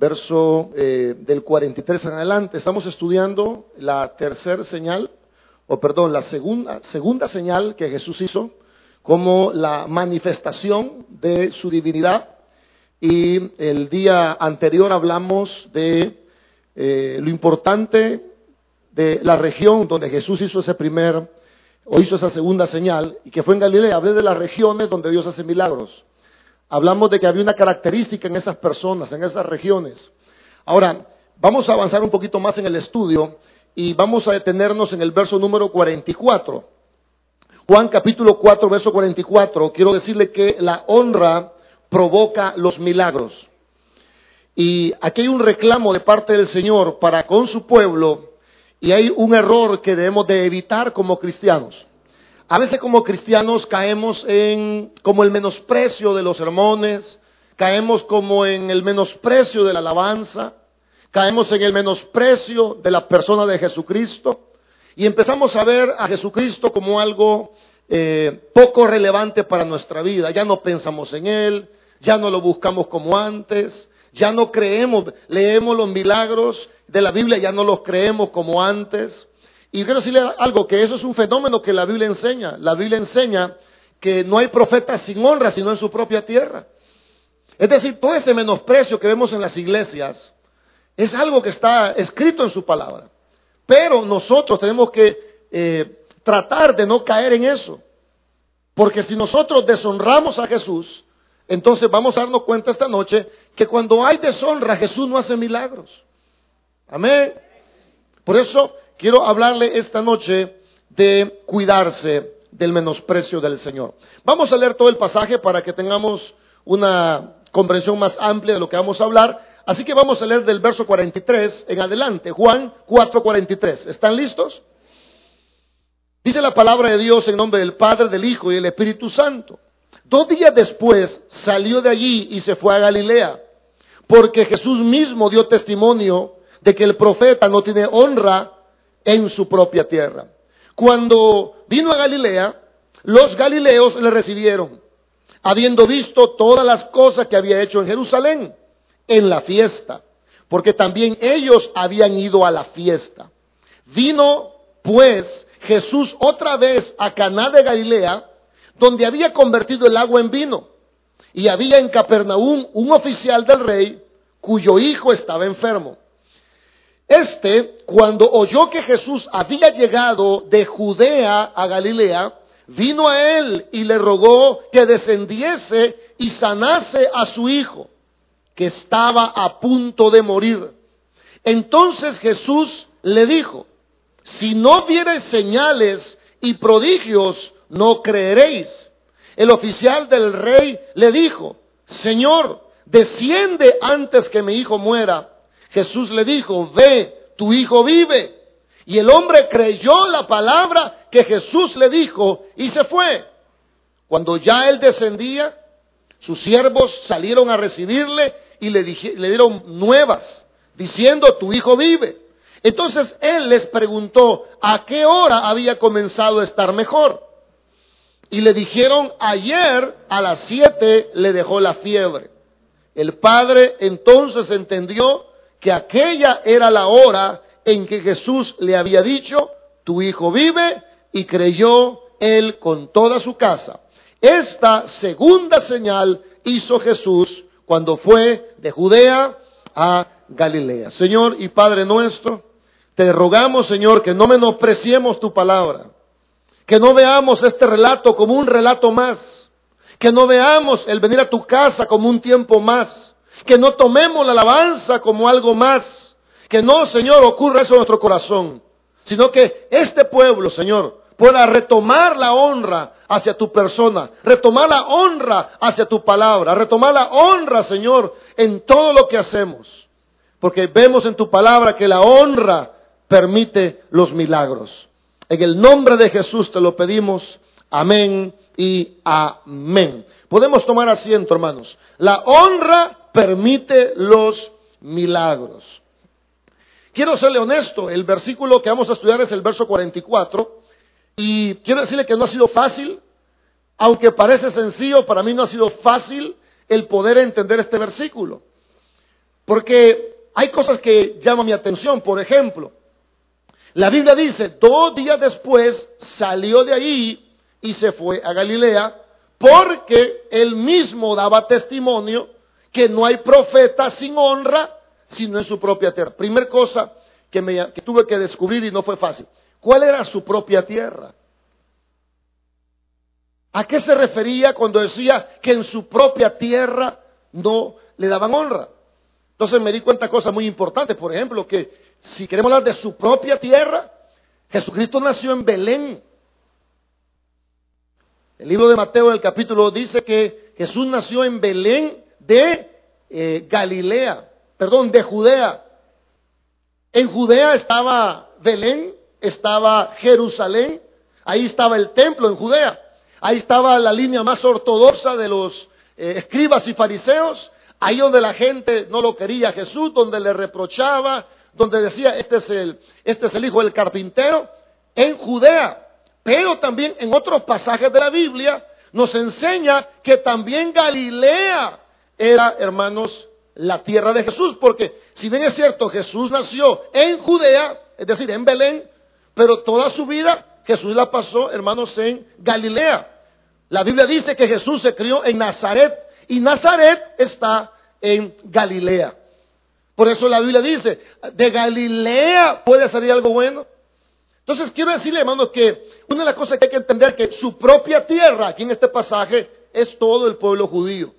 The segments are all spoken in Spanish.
verso eh, del 43 en adelante. Estamos estudiando la tercera señal, o perdón, la segunda, segunda señal que Jesús hizo como la manifestación de su divinidad. Y el día anterior hablamos de eh, lo importante de la región donde Jesús hizo ese primer o hizo esa segunda señal y que fue en Galilea. Hablé de las regiones donde Dios hace milagros. Hablamos de que había una característica en esas personas, en esas regiones. Ahora, vamos a avanzar un poquito más en el estudio y vamos a detenernos en el verso número 44. Juan capítulo 4, verso 44, quiero decirle que la honra provoca los milagros. Y aquí hay un reclamo de parte del Señor para con su pueblo y hay un error que debemos de evitar como cristianos. A veces como cristianos caemos en como el menosprecio de los sermones, caemos como en el menosprecio de la alabanza, caemos en el menosprecio de la persona de Jesucristo y empezamos a ver a Jesucristo como algo eh, poco relevante para nuestra vida. Ya no pensamos en Él, ya no lo buscamos como antes, ya no creemos, leemos los milagros de la Biblia, ya no los creemos como antes. Y quiero decirle algo, que eso es un fenómeno que la Biblia enseña. La Biblia enseña que no hay profeta sin honra, sino en su propia tierra. Es decir, todo ese menosprecio que vemos en las iglesias es algo que está escrito en su palabra. Pero nosotros tenemos que eh, tratar de no caer en eso. Porque si nosotros deshonramos a Jesús, entonces vamos a darnos cuenta esta noche que cuando hay deshonra, Jesús no hace milagros. Amén. Por eso quiero hablarle esta noche de cuidarse del menosprecio del Señor. Vamos a leer todo el pasaje para que tengamos una comprensión más amplia de lo que vamos a hablar. Así que vamos a leer del verso 43 en adelante, Juan 4:43. ¿Están listos? Dice la palabra de Dios en nombre del Padre, del Hijo y del Espíritu Santo. Dos días después salió de allí y se fue a Galilea, porque Jesús mismo dio testimonio de que el profeta no tiene honra en su propia tierra. Cuando vino a Galilea, los galileos le recibieron, habiendo visto todas las cosas que había hecho en Jerusalén, en la fiesta, porque también ellos habían ido a la fiesta. Vino pues Jesús otra vez a Caná de Galilea, donde había convertido el agua en vino. Y había en Capernaum un oficial del rey cuyo hijo estaba enfermo. Este, cuando oyó que Jesús había llegado de Judea a Galilea, vino a él y le rogó que descendiese y sanase a su hijo, que estaba a punto de morir. Entonces Jesús le dijo, si no viereis señales y prodigios, no creeréis. El oficial del rey le dijo, Señor, desciende antes que mi hijo muera. Jesús le dijo, ve, tu hijo vive. Y el hombre creyó la palabra que Jesús le dijo y se fue. Cuando ya él descendía, sus siervos salieron a recibirle y le, le dieron nuevas, diciendo, tu hijo vive. Entonces él les preguntó a qué hora había comenzado a estar mejor. Y le dijeron, ayer a las siete le dejó la fiebre. El padre entonces entendió que aquella era la hora en que Jesús le había dicho, tu hijo vive, y creyó él con toda su casa. Esta segunda señal hizo Jesús cuando fue de Judea a Galilea. Señor y Padre nuestro, te rogamos, Señor, que no menospreciemos tu palabra, que no veamos este relato como un relato más, que no veamos el venir a tu casa como un tiempo más, que no tomemos la alabanza como algo más. Que no, Señor, ocurra eso en nuestro corazón. Sino que este pueblo, Señor, pueda retomar la honra hacia tu persona, retomar la honra hacia tu palabra, retomar la honra, Señor, en todo lo que hacemos. Porque vemos en tu palabra que la honra permite los milagros. En el nombre de Jesús te lo pedimos. Amén y amén. Podemos tomar asiento, hermanos. La honra permite los milagros. Quiero serle honesto, el versículo que vamos a estudiar es el verso 44 y quiero decirle que no ha sido fácil, aunque parece sencillo, para mí no ha sido fácil el poder entender este versículo. Porque hay cosas que llaman mi atención. Por ejemplo, la Biblia dice, dos días después salió de ahí y se fue a Galilea porque él mismo daba testimonio que no hay profeta sin honra sino en su propia tierra. Primer cosa que, me, tuve que descubrir y no fue fácil. ¿Cuál era su propia tierra? ¿A qué se refería cuando decía que en su propia tierra no le daban honra? Entonces me di cuenta de cosas muy importantes. Por ejemplo, que si queremos hablar de su propia tierra, Jesucristo nació en Belén. El libro de Mateo del capítulo dice que Jesús nació en Belén de eh, Galilea, perdón, de Judea. En Judea estaba Belén, estaba Jerusalén, ahí estaba el templo en Judea, ahí estaba la línea más ortodoxa de los eh, escribas y fariseos, ahí donde la gente no lo quería Jesús, donde le reprochaba, donde decía, este es el, este es el hijo del carpintero, en Judea. Pero también en otros pasajes de la Biblia nos enseña que también Galilea era, hermanos, la tierra de Jesús, porque si bien es cierto, Jesús nació en Judea, es decir, en Belén, pero toda su vida Jesús la pasó, hermanos, en Galilea. La Biblia dice que Jesús se crió en Nazaret y Nazaret está en Galilea. Por eso la Biblia dice, de Galilea puede salir algo bueno. Entonces quiero decirle, hermanos, que una de las cosas que hay que entender que su propia tierra, aquí en este pasaje, es todo el pueblo judío.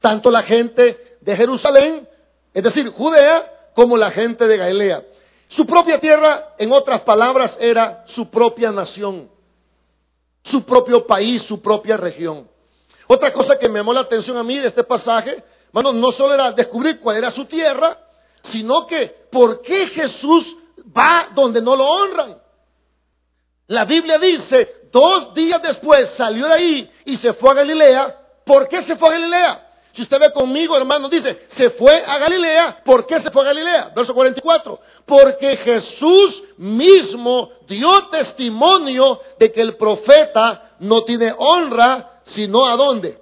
Tanto la gente de Jerusalén, es decir, Judea, como la gente de Galilea. Su propia tierra, en otras palabras, era su propia nación, su propio país, su propia región. Otra cosa que me llamó la atención a mí de este pasaje, hermano, no solo era descubrir cuál era su tierra, sino que por qué Jesús va donde no lo honran. La Biblia dice, dos días después salió de ahí y se fue a Galilea. ¿Por qué se fue a Galilea? Si usted ve conmigo, hermano, dice, se fue a Galilea. ¿Por qué se fue a Galilea? Verso 44. Porque Jesús mismo dio testimonio de que el profeta no tiene honra, sino a dónde.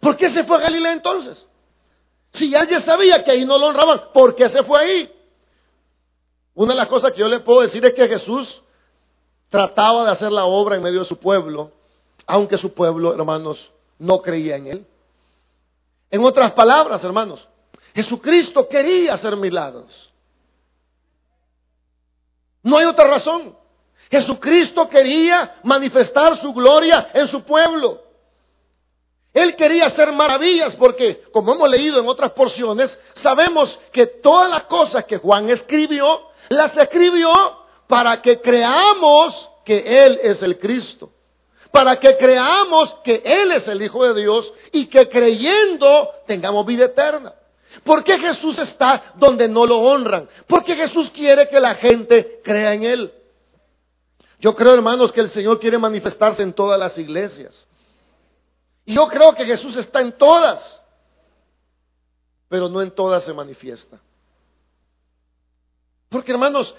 ¿Por qué se fue a Galilea entonces? Si alguien sabía que ahí no lo honraban, ¿por qué se fue ahí? Una de las cosas que yo le puedo decir es que Jesús trataba de hacer la obra en medio de su pueblo, aunque su pueblo, hermanos, no creía en él. En otras palabras, hermanos, Jesucristo quería hacer milagros. No hay otra razón. Jesucristo quería manifestar su gloria en su pueblo. Él quería hacer maravillas porque, como hemos leído en otras porciones, sabemos que todas las cosas que Juan escribió las escribió para que creamos que Él es el Cristo. Para que creamos que Él es el Hijo de Dios y que creyendo tengamos vida eterna. ¿Por qué Jesús está donde no lo honran? Porque Jesús quiere que la gente crea en Él. Yo creo, hermanos, que el Señor quiere manifestarse en todas las iglesias. Y yo creo que Jesús está en todas, pero no en todas se manifiesta. Porque hermanos,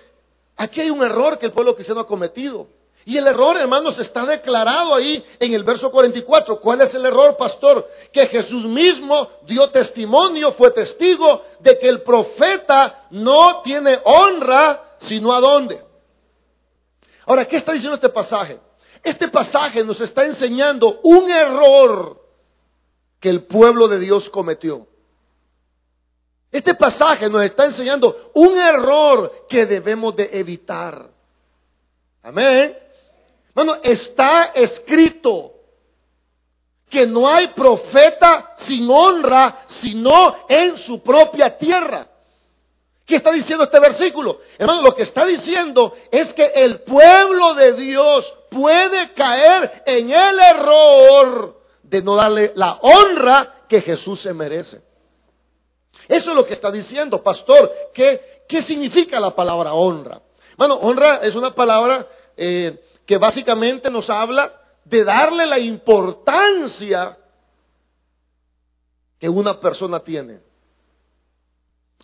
aquí hay un error que el pueblo cristiano ha cometido. Y el error, hermanos, está declarado ahí en el verso 44. ¿Cuál es el error, pastor? Que Jesús mismo dio testimonio, fue testigo de que el profeta no tiene honra, sino a dónde. Ahora, ¿qué está diciendo este pasaje? Este pasaje nos está enseñando un error que el pueblo de Dios cometió. Este pasaje nos está enseñando un error que debemos de evitar. Amén. Bueno, está escrito que no hay profeta sin honra, sino en su propia tierra. ¿Qué está diciendo este versículo? Hermano, lo que está diciendo es que el pueblo de Dios puede caer en el error de no darle la honra que Jesús se merece. Eso es lo que está diciendo, pastor. ¿Qué, qué significa la palabra honra? Bueno, honra es una palabra eh, que básicamente nos habla de darle la importancia que una persona tiene.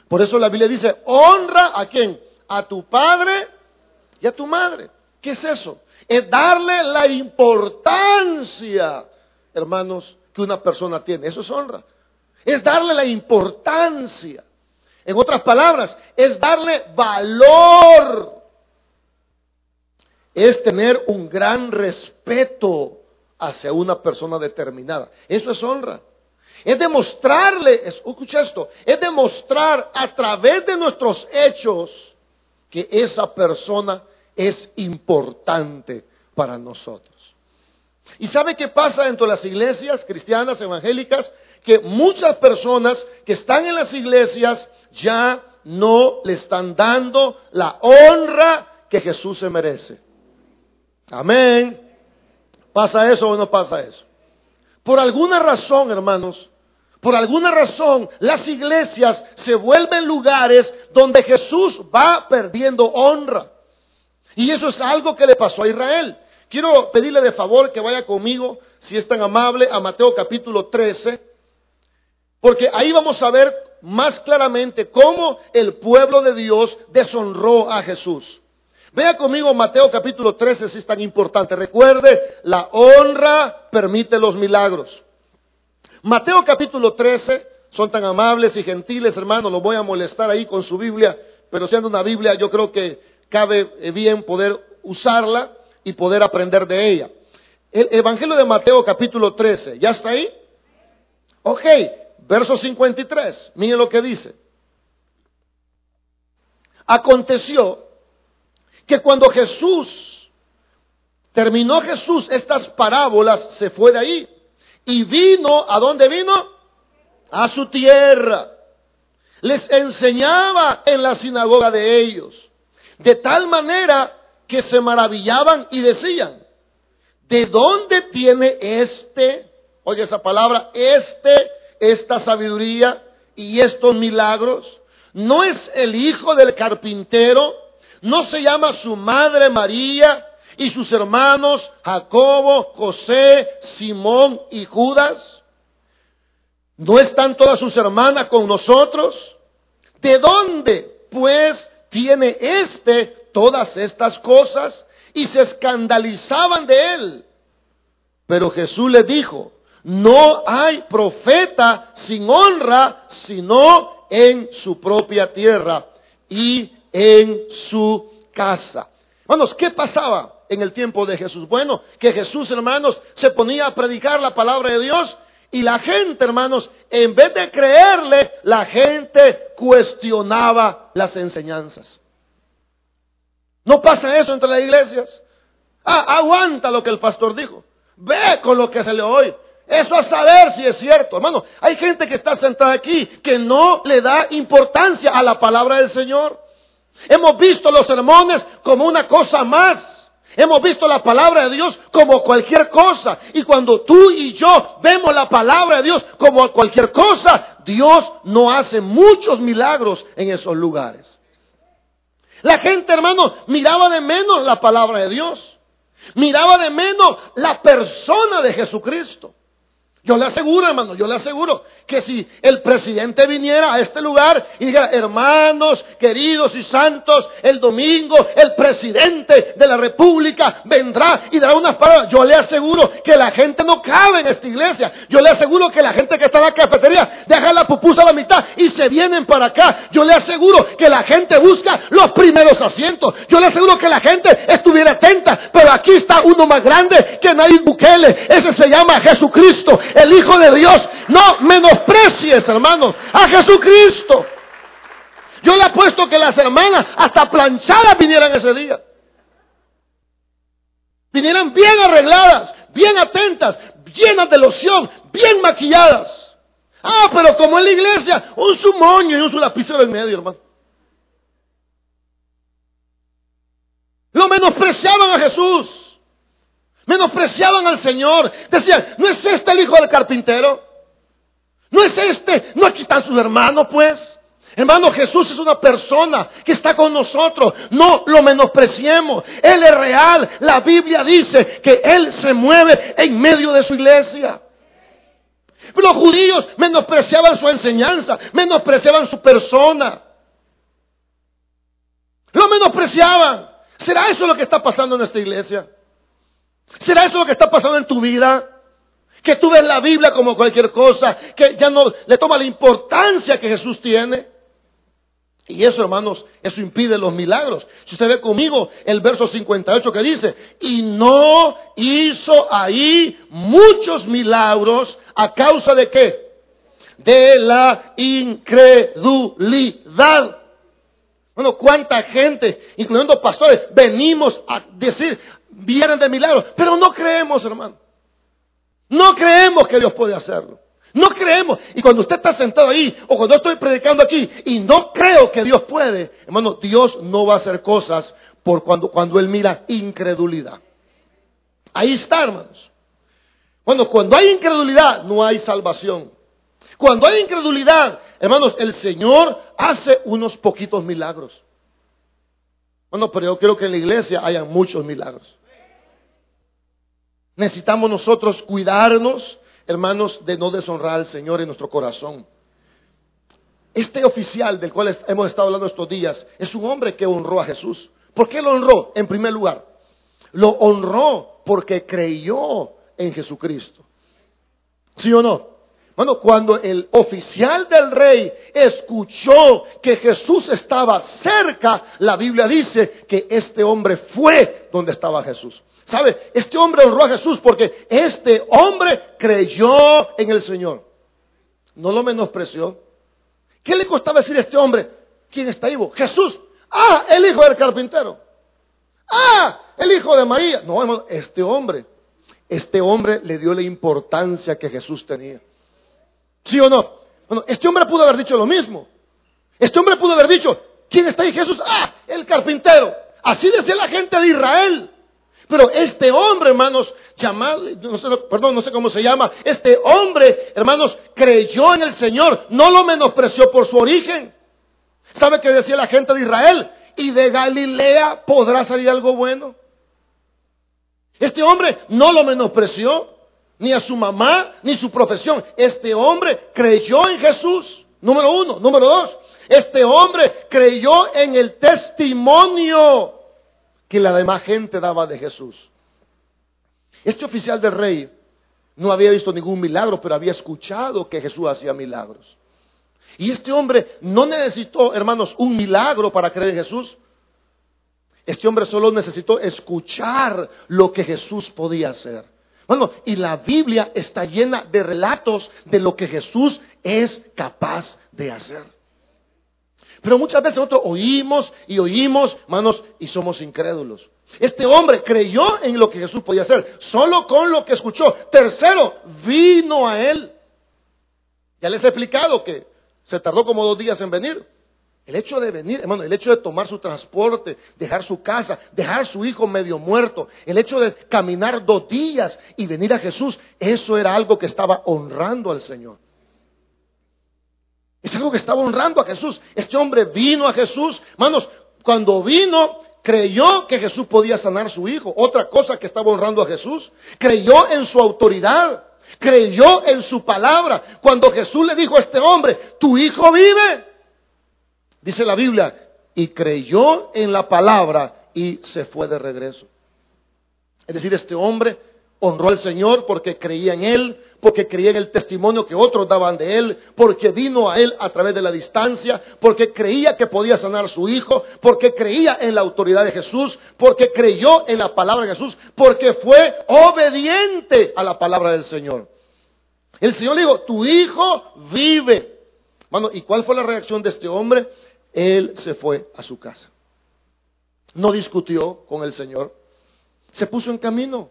Por eso la Biblia dice, honra a quién? A tu padre y a tu madre. ¿Qué es eso? Es darle la importancia, hermanos, que una persona tiene. Eso es honra. Es darle la importancia. En otras palabras, es darle valor. Es tener un gran respeto hacia una persona determinada. Eso es honra. Es demostrarle, escucha esto, es demostrar a través de nuestros hechos que esa persona es importante para nosotros. ¿Y sabe qué pasa dentro de las iglesias cristianas evangélicas? Que muchas personas que están en las iglesias ya no le están dando la honra que Jesús se merece. Amén. ¿Pasa eso o no pasa eso? Por alguna razón, hermanos, por alguna razón las iglesias se vuelven lugares donde Jesús va perdiendo honra. Y eso es algo que le pasó a Israel. Quiero pedirle de favor que vaya conmigo, si es tan amable, a Mateo capítulo 13, porque ahí vamos a ver más claramente cómo el pueblo de Dios deshonró a Jesús. Vea conmigo Mateo capítulo 13 si es tan importante. Recuerde, la honra permite los milagros. Mateo capítulo 13, son tan amables y gentiles, hermanos, los voy a molestar ahí con su Biblia, pero siendo una Biblia yo creo que cabe bien poder usarla y poder aprender de ella. El Evangelio de Mateo capítulo 13, ¿ya está ahí? Ok, verso 53, miren lo que dice. Aconteció que cuando Jesús, terminó Jesús estas parábolas, se fue de ahí y vino, ¿a dónde vino? A su tierra. Les enseñaba en la sinagoga de ellos. De tal manera que se maravillaban y decían, ¿de dónde tiene este, oye esa palabra, este, esta sabiduría y estos milagros? ¿No es el hijo del carpintero? ¿No se llama su madre María y sus hermanos Jacobo, José, Simón y Judas? ¿No están todas sus hermanas con nosotros? ¿De dónde, pues, tiene este todas estas cosas y se escandalizaban de él. Pero Jesús le dijo, no hay profeta sin honra sino en su propia tierra y en su casa. Hermanos, ¿qué pasaba en el tiempo de Jesús? Bueno, que Jesús, hermanos, se ponía a predicar la palabra de Dios y la gente, hermanos, en vez de creerle, la gente cuestionaba las enseñanzas. No pasa eso entre las iglesias. Ah, aguanta lo que el pastor dijo. Ve con lo que se le oye. Eso a saber si es cierto. Hermano, hay gente que está sentada aquí que no le da importancia a la palabra del Señor. Hemos visto los sermones como una cosa más. Hemos visto la palabra de Dios como cualquier cosa. Y cuando tú y yo vemos la palabra de Dios como cualquier cosa, Dios no hace muchos milagros en esos lugares. La gente, hermano, miraba de menos la palabra de Dios. Miraba de menos la persona de Jesucristo. Yo le aseguro, hermano, yo le aseguro que si el presidente viniera a este lugar y dijera, hermanos, queridos y santos, el domingo el presidente de la República vendrá y dará unas palabras, yo le aseguro que la gente no cabe en esta iglesia. Yo le aseguro que la gente que está en la cafetería deja la pupusa a la mitad y se vienen para acá. Yo le aseguro que la gente busca los primeros asientos. Yo le aseguro que la gente estuviera atenta, pero aquí está uno más grande que Nayib Bukele. Ese se llama Jesucristo el Hijo de Dios. No menosprecies, hermanos, a Jesucristo. Yo le apuesto que las hermanas hasta planchadas vinieran ese día. Vinieran bien arregladas, bien atentas, llenas de loción, bien maquilladas. Ah, pero como en la iglesia, un sumoño y un lapicero en medio, hermano. Lo menospreciaban a Jesús. Menospreciaban al Señor. Decían, ¿no es este el hijo del carpintero? ¿No es este? ¿No aquí están sus hermanos, pues? Hermano, Jesús es una persona que está con nosotros. No lo menospreciemos. Él es real. La Biblia dice que Él se mueve en medio de su iglesia. Los judíos menospreciaban su enseñanza, menospreciaban su persona. Lo menospreciaban. ¿Será eso lo que está pasando en esta iglesia? ¿Será eso lo que está pasando en tu vida? Que tú ves la Biblia como cualquier cosa, que ya no le toma la importancia que Jesús tiene. Y eso, hermanos, eso impide los milagros. Si usted ve conmigo el verso 58 que dice, y no hizo ahí muchos milagros a causa de qué? De la incredulidad. Bueno, cuánta gente, incluyendo pastores, venimos a decir, vienen de milagros, pero no creemos, hermano. No creemos que Dios puede hacerlo. No creemos. Y cuando usted está sentado ahí, o cuando estoy predicando aquí, y no creo que Dios puede, hermano, Dios no va a hacer cosas por cuando, cuando Él mira incredulidad. Ahí está, hermanos. Bueno, cuando hay incredulidad, no hay salvación. Cuando hay incredulidad, hermanos, el Señor hace unos poquitos milagros. Bueno, pero yo creo que en la iglesia hayan muchos milagros. Necesitamos nosotros cuidarnos hermanos, de no deshonrar al Señor en nuestro corazón. Este oficial del cual hemos estado hablando estos días es un hombre que honró a Jesús. ¿Por qué lo honró? En primer lugar, lo honró porque creyó en Jesucristo. ¿Sí o no? Bueno, cuando el oficial del rey escuchó que Jesús estaba cerca, la Biblia dice que este hombre fue donde estaba Jesús. ¿Sabe? Este hombre honró a Jesús porque este hombre creyó en el Señor. No lo menospreció. ¿Qué le costaba decir a este hombre? ¿Quién está vivo? Jesús. Ah, el hijo del carpintero. Ah, el hijo de María. No, hermano, este hombre, este hombre le dio la importancia que Jesús tenía. ¿Sí o no? Bueno, este hombre pudo haber dicho lo mismo. Este hombre pudo haber dicho, ¿quién está ahí Jesús? Ah, el carpintero. Así decía la gente de Israel. Pero este hombre, hermanos, llamado, no sé, perdón, no sé cómo se llama, este hombre, hermanos, creyó en el Señor, no lo menospreció por su origen. ¿Sabe qué decía la gente de Israel? Y de Galilea podrá salir algo bueno. Este hombre no lo menospreció, ni a su mamá, ni su profesión. Este hombre creyó en Jesús, número uno. Número dos, este hombre creyó en el testimonio que la demás gente daba de Jesús. Este oficial del rey no había visto ningún milagro, pero había escuchado que Jesús hacía milagros. Y este hombre no necesitó, hermanos, un milagro para creer en Jesús. Este hombre solo necesitó escuchar lo que Jesús podía hacer. Bueno, y la Biblia está llena de relatos de lo que Jesús es capaz de hacer. Pero muchas veces nosotros oímos y oímos, hermanos, y somos incrédulos. Este hombre creyó en lo que Jesús podía hacer, solo con lo que escuchó. Tercero, vino a él. Ya les he explicado que se tardó como dos días en venir. El hecho de venir, hermano, el hecho de tomar su transporte, dejar su casa, dejar su hijo medio muerto, el hecho de caminar dos días y venir a Jesús, eso era algo que estaba honrando al Señor. Es algo que estaba honrando a Jesús. Este hombre vino a Jesús. Hermanos, cuando vino, creyó que Jesús podía sanar a su hijo. Otra cosa que estaba honrando a Jesús. Creyó en su autoridad. Creyó en su palabra. Cuando Jesús le dijo a este hombre, tu hijo vive. Dice la Biblia, y creyó en la palabra y se fue de regreso. Es decir, este hombre honró al Señor porque creía en Él, porque creía en el testimonio que otros daban de él, porque vino a él a través de la distancia, porque creía que podía sanar a su hijo, porque creía en la autoridad de Jesús, porque creyó en la palabra de Jesús, porque fue obediente a la palabra del Señor. El Señor le dijo, tu hijo vive. Bueno, ¿y cuál fue la reacción de este hombre? Él se fue a su casa. No discutió con el Señor. Se puso en camino.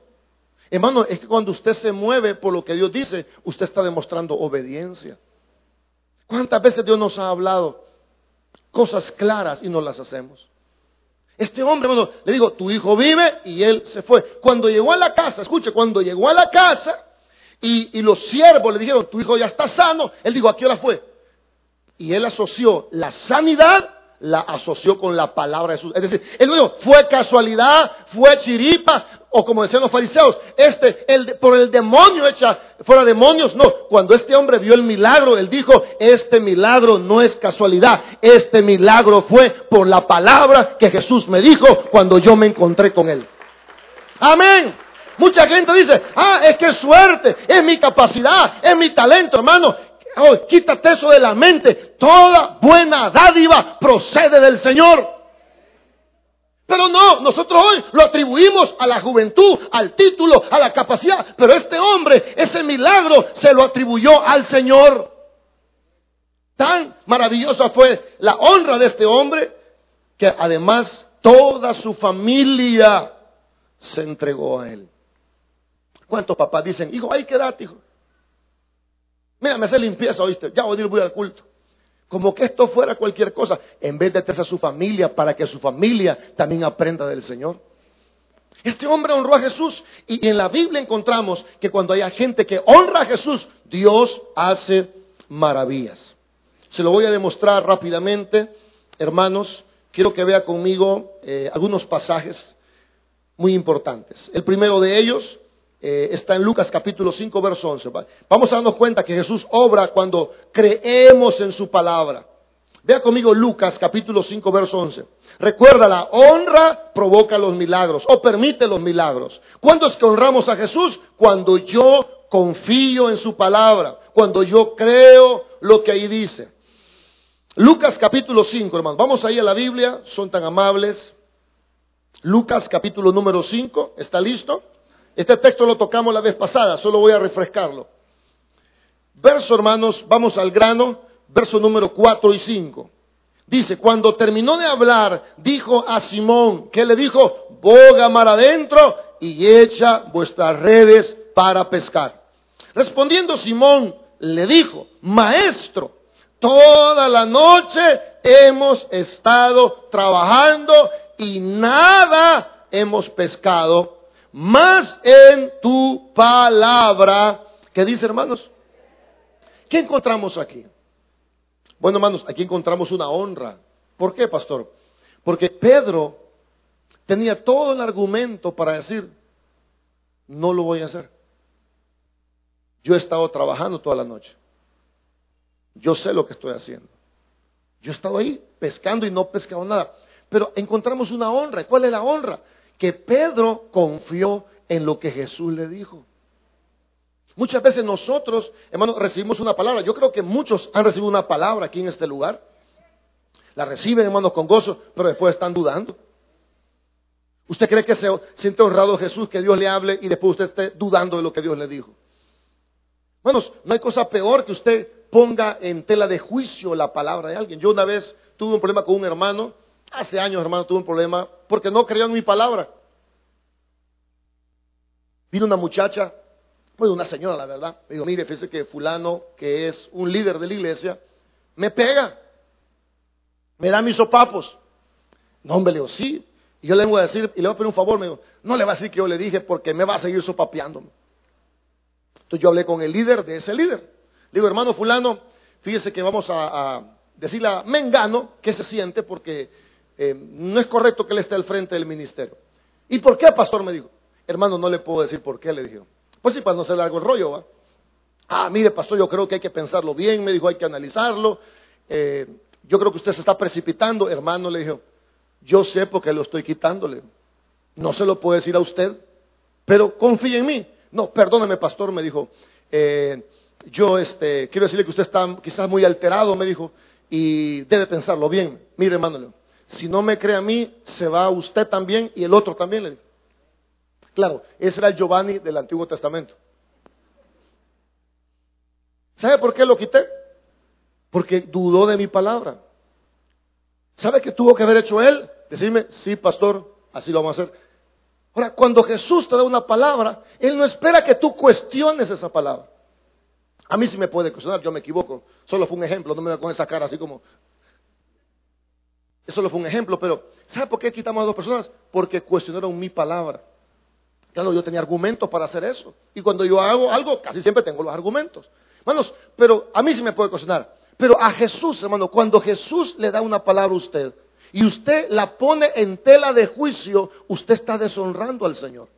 Hermano, es que cuando usted se mueve por lo que Dios dice, usted está demostrando obediencia. ¿Cuántas veces Dios nos ha hablado cosas claras y no las hacemos? Este hombre, hermano, le digo, tu hijo vive y él se fue. Cuando llegó a la casa, escuche, cuando llegó a la casa y, y los siervos le dijeron, tu hijo ya está sano, él dijo, ¿a qué hora fue? Y él asoció la sanidad la asoció con la palabra de Jesús. Es decir, él dijo, fue casualidad, fue chiripa, o como decían los fariseos, este, el, por el demonio echa fuera demonios. No, cuando este hombre vio el milagro, él dijo, este milagro no es casualidad, este milagro fue por la palabra que Jesús me dijo cuando yo me encontré con él. Amén. Mucha gente dice, ah, es que suerte, es mi capacidad, es mi talento, hermano. Oh, quítate eso de la mente. Toda buena dádiva procede del Señor. Pero no, nosotros hoy lo atribuimos a la juventud, al título, a la capacidad. Pero este hombre, ese milagro, se lo atribuyó al Señor. Tan maravillosa fue la honra de este hombre que además toda su familia se entregó a él. ¿Cuántos papás dicen, hijo, hay que darte, hijo? Mira, me hace limpieza, oíste, ya voy a ir al culto. Como que esto fuera cualquier cosa, en vez de tener a su familia para que su familia también aprenda del Señor. Este hombre honró a Jesús y en la Biblia encontramos que cuando hay gente que honra a Jesús, Dios hace maravillas. Se lo voy a demostrar rápidamente, hermanos. Quiero que vea conmigo eh, algunos pasajes muy importantes. El primero de ellos eh, está en Lucas capítulo 5, verso 11. Vamos a darnos cuenta que Jesús obra cuando creemos en su palabra. Vea conmigo Lucas capítulo 5, verso 11. Recuerda, la honra provoca los milagros o permite los milagros. ¿Cuándo es que honramos a Jesús? Cuando yo confío en su palabra, cuando yo creo lo que ahí dice. Lucas capítulo 5, hermanos. Vamos ahí a la Biblia, son tan amables. Lucas capítulo número 5, ¿está listo? Este texto lo tocamos la vez pasada, solo voy a refrescarlo. Verso, hermanos, vamos al grano, verso número 4 y 5. Dice, cuando terminó de hablar, dijo a Simón, que le dijo, boga mar adentro y echa vuestras redes para pescar. Respondiendo Simón, le dijo, maestro, toda la noche hemos estado trabajando y nada hemos pescado más en tu palabra. ¿Qué dice, hermanos? ¿Qué encontramos aquí? Bueno, hermanos, aquí encontramos una honra. ¿Por qué, pastor? Porque Pedro tenía todo el argumento para decir, no lo voy a hacer. Yo he estado trabajando toda la noche. Yo sé lo que estoy haciendo. Yo he estado ahí pescando y no he pescado nada. Pero encontramos una honra. ¿Cuál es la honra? Que Pedro confió en lo que Jesús le dijo. Muchas veces nosotros, hermanos, recibimos una palabra. Yo creo que muchos han recibido una palabra aquí en este lugar. La reciben, hermanos, con gozo, pero después están dudando. ¿Usted cree que se siente honrado Jesús que Dios le hable y después usted esté dudando de lo que Dios le dijo? Hermanos, no hay cosa peor que usted ponga en tela de juicio la palabra de alguien. Yo una vez tuve un problema con un hermano Hace años, hermano, tuve un problema porque no creyó en mi palabra. Vino una muchacha, pues una señora, la verdad. Me dijo, mire, fíjese que fulano, que es un líder de la iglesia, me pega. Me da mis sopapos. No, hombre, le digo, sí. Y yo le voy a decir, y le voy a pedir un favor, me dijo, no le va a decir que yo le dije porque me va a seguir sopapeándome. Entonces yo hablé con el líder de ese líder. Le digo, hermano fulano, fíjese que vamos a, a decirle a Mengano que se siente porque eh, no es correcto que él esté al frente del ministerio. ¿Y por qué, pastor? Me dijo. Hermano, no le puedo decir por qué, le dije. Pues sí, para no ser algo el rollo, ¿va? Ah, mire, pastor, yo creo que hay que pensarlo bien, me dijo, hay que analizarlo. Eh, yo creo que usted se está precipitando. Hermano, le dijo, yo sé porque lo estoy quitándole. No se lo puedo decir a usted, pero confíe en mí. No, perdóneme, pastor, me dijo. Eh, yo este, quiero decirle que usted está quizás muy alterado, me dijo, y debe pensarlo bien. Mire, hermano, si no me cree a mí, se va usted también y el otro también, le. Claro, ese era el Giovanni del Antiguo Testamento. ¿Sabe por qué lo quité? Porque dudó de mi palabra. ¿Sabe qué tuvo que haber hecho él? Decirme, sí, pastor, así lo vamos a hacer. Ahora, cuando Jesús te da una palabra, Él no espera que tú cuestiones esa palabra. A mí sí me puede cuestionar, yo me equivoco. Solo fue un ejemplo, no me da con esa cara así como, eso fue un ejemplo, pero ¿sabe por qué quitamos a dos personas? Porque cuestionaron mi palabra. Claro, yo tenía argumentos para hacer eso. Y cuando yo hago algo, casi siempre tengo los argumentos. Hermanos, pero a mí sí me puede cuestionar. Pero a Jesús, hermano, cuando Jesús le da una palabra a usted y usted la pone en tela de juicio, usted está deshonrando al Señor.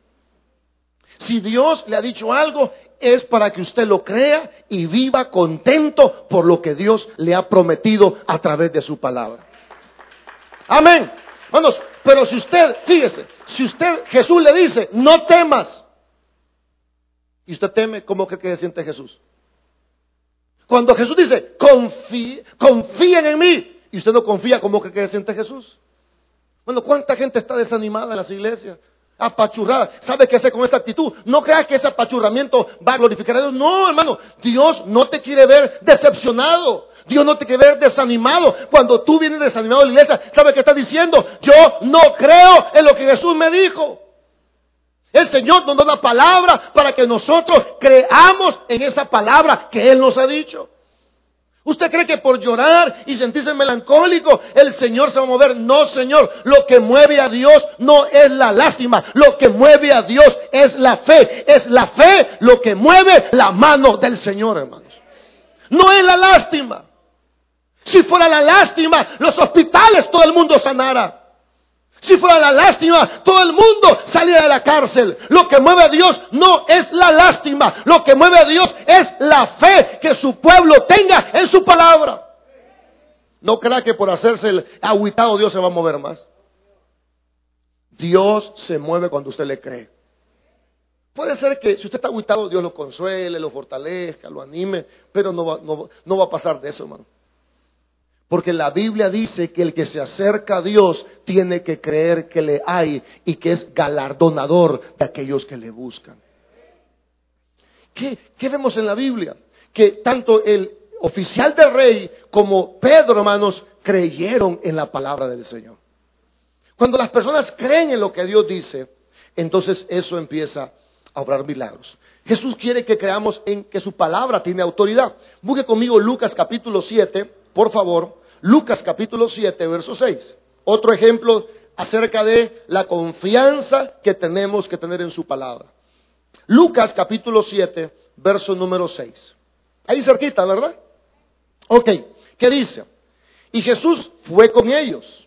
Si Dios le ha dicho algo, es para que usted lo crea y viva contento por lo que Dios le ha prometido a través de su palabra. Amén. Pero si usted, fíjese, si usted, Jesús le dice, no temas, y usted teme, ¿cómo cree que se siente Jesús? Cuando Jesús dice, confíen en mí, y usted no confía, ¿cómo cree que se siente Jesús? Bueno, ¿cuánta gente está desanimada en las iglesias? Apachurrada. ¿Sabe qué hacer con esa actitud? No creas que ese apachurramiento va a glorificar a Dios. No, hermano. Dios no te quiere ver decepcionado. Dios no te quiere ver desanimado. Cuando tú vienes desanimado a la iglesia, ¿sabe qué está diciendo? Yo no creo en lo que Jesús me dijo. El Señor nos da una palabra para que nosotros creamos en esa palabra que Él nos ha dicho. ¿Usted cree que por llorar y sentirse melancólico el Señor se va a mover? No, Señor. Lo que mueve a Dios no es la lástima. Lo que mueve a Dios es la fe. Es la fe lo que mueve la mano del Señor, hermanos. No es la lástima. Si fuera la lástima, los hospitales todo el mundo sanara. Si fuera la lástima, todo el mundo saliera de la cárcel. Lo que mueve a Dios no es la lástima. Lo que mueve a Dios es la fe que su pueblo tenga en su palabra. No crea que por hacerse el aguitado Dios se va a mover más. Dios se mueve cuando usted le cree. Puede ser que si usted está aguitado, Dios lo consuele, lo fortalezca, lo anime, pero no va, no va a pasar de eso, hermano. Porque la Biblia dice que el que se acerca a Dios tiene que creer que le hay y que es galardonador de aquellos que le buscan. ¿Qué, vemos en la Biblia? Que tanto el oficial del rey como Pedro, hermanos, creyeron en la palabra del Señor. Cuando las personas creen en lo que Dios dice, entonces eso empieza a obrar milagros. Jesús quiere que creamos en que su palabra tiene autoridad. Busque conmigo Lucas capítulo 7, por favor. Lucas capítulo 7, verso 6. Otro ejemplo acerca de la confianza que tenemos que tener en su palabra. Lucas capítulo 7, verso número 6. Ahí cerquita, ¿verdad? Ok, ¿qué dice? Y Jesús fue con ellos.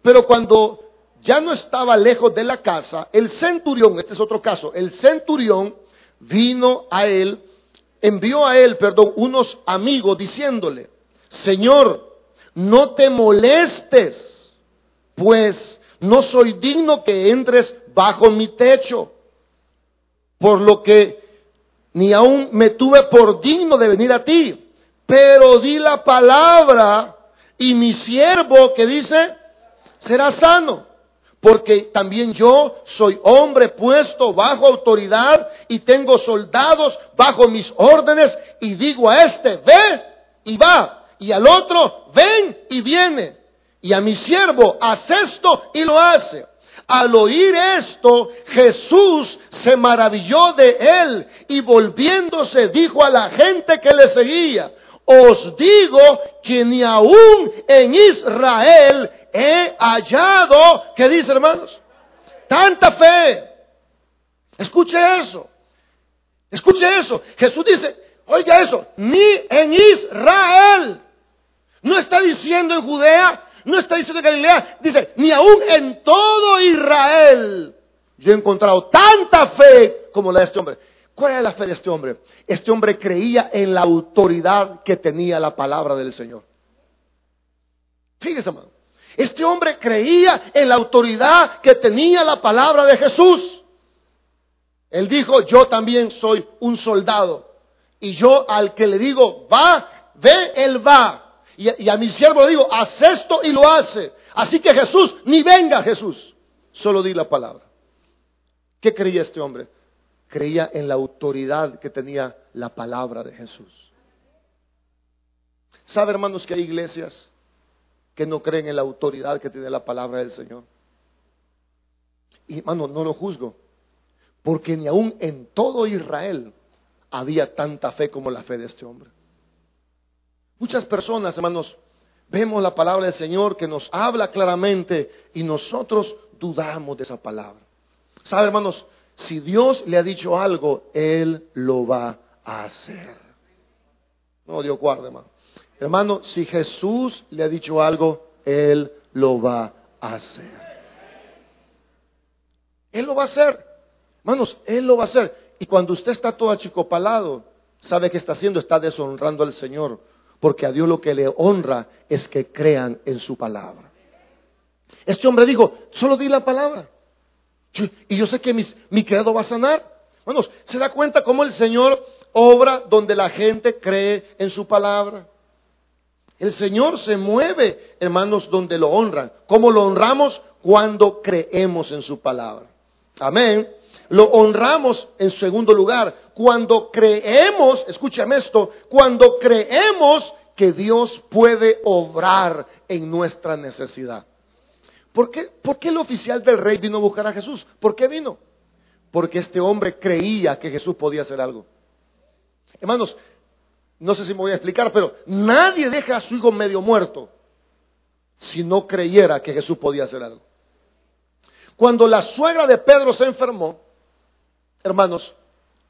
Pero cuando ya no estaba lejos de la casa, el centurión, este es otro caso, el centurión vino a él, envió a él, perdón, unos amigos diciéndole, Señor, no te molestes, pues no soy digno que entres bajo mi techo, por lo que ni aún me tuve por digno de venir a ti, pero di la palabra y mi siervo que dice, será sano, porque también yo soy hombre puesto bajo autoridad y tengo soldados bajo mis órdenes y digo a este, ve y va y al otro, ven y viene. Y a mi siervo, haz esto y lo hace. Al oír esto, Jesús se maravilló de él y volviéndose dijo a la gente que le seguía, os digo que ni aún en Israel he hallado, ¿qué dice hermanos? Tanta fe. Escuche eso. Escuche eso. Jesús dice, oiga eso, ni en Israel. No está diciendo en Judea, no está diciendo en Galilea, dice, ni aún en todo Israel yo he encontrado tanta fe como la de este hombre. ¿Cuál es la fe de este hombre? Este hombre creía en la autoridad que tenía la palabra del Señor. Fíjese, hermano. Este hombre creía en la autoridad que tenía la palabra de Jesús. Él dijo, yo también soy un soldado. Y yo al que le digo, va, ve, él va. Y, a mi siervo digo, haz esto y lo hace. Así que Jesús, ni venga Jesús. Solo di la palabra. ¿Qué creía este hombre? Creía en la autoridad que tenía la palabra de Jesús. ¿Sabe, hermanos, que hay iglesias que no creen en la autoridad que tiene la palabra del Señor? Y, hermano, no lo juzgo. Porque ni aún en todo Israel había tanta fe como la fe de este hombre. Muchas personas, hermanos, vemos la palabra del Señor que nos habla claramente y nosotros dudamos de esa palabra. ¿Sabe, hermanos? Si Dios le ha dicho algo, Él lo va a hacer. No, Dios guarde, hermano. Hermano, si Jesús le ha dicho algo, Él lo va a hacer. Él lo va a hacer. Hermanos, Él lo va a hacer. Y cuando usted está todo achicopalado, ¿sabe qué está haciendo? Está deshonrando al Señor porque a Dios lo que le honra es que crean en su palabra. Este hombre dijo, solo di la palabra. Y yo sé que mi credo va a sanar. Bueno, ¿se da cuenta cómo el Señor obra donde la gente cree en su palabra? El Señor se mueve, hermanos, donde lo honran. ¿Cómo lo honramos? Cuando creemos en su palabra. Amén. Lo honramos en segundo lugar. Cuando creemos, escúchame esto, cuando creemos que Dios puede obrar en nuestra necesidad. ¿Por qué, ¿Por qué el oficial del rey vino a buscar a Jesús? ¿Por qué vino? Porque este hombre creía que Jesús podía hacer algo. Hermanos, no sé si me voy a explicar, pero nadie deja a su hijo medio muerto si no creyera que Jesús podía hacer algo. Cuando la suegra de Pedro se enfermó, hermanos,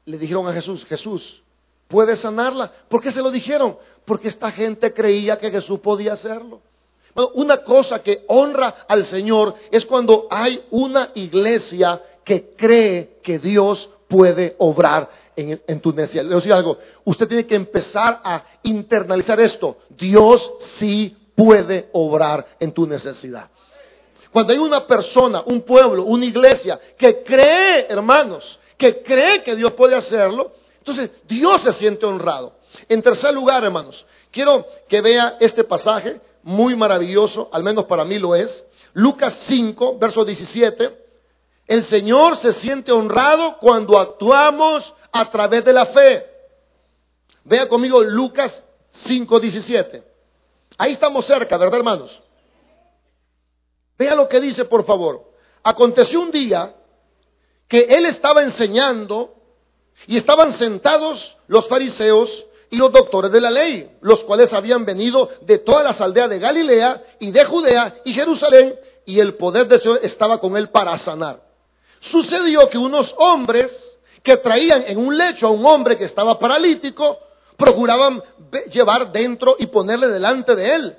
le dijeron a Jesús, Jesús, ¿puedes sanarla? ¿Por qué se lo dijeron? Porque esta gente creía que Jesús podía hacerlo. Una cosa que honra al Señor es cuando hay una iglesia que cree que Dios puede obrar en, tu necesidad. Le voy algo, usted tiene que empezar a internalizar esto. Dios sí puede obrar en tu necesidad. Cuando hay una persona, un pueblo, una iglesia que cree, hermanos, que cree que Dios puede hacerlo, entonces Dios se siente honrado. En tercer lugar, hermanos, quiero que vea este pasaje muy maravilloso, al menos para mí lo es. Lucas 5, verso 17. El Señor se siente honrado cuando actuamos a través de la fe. Vea conmigo Lucas 5, 17. Ahí estamos cerca, ¿verdad, hermanos? Vea lo que dice, por favor. Aconteció un día que él estaba enseñando y estaban sentados los fariseos y los doctores de la ley, los cuales habían venido de todas las aldeas de Galilea y de Judea y Jerusalén, y el poder de Dios estaba con él para sanar. Sucedió que unos hombres que traían en un lecho a un hombre que estaba paralítico, procuraban llevar dentro y ponerle delante de él.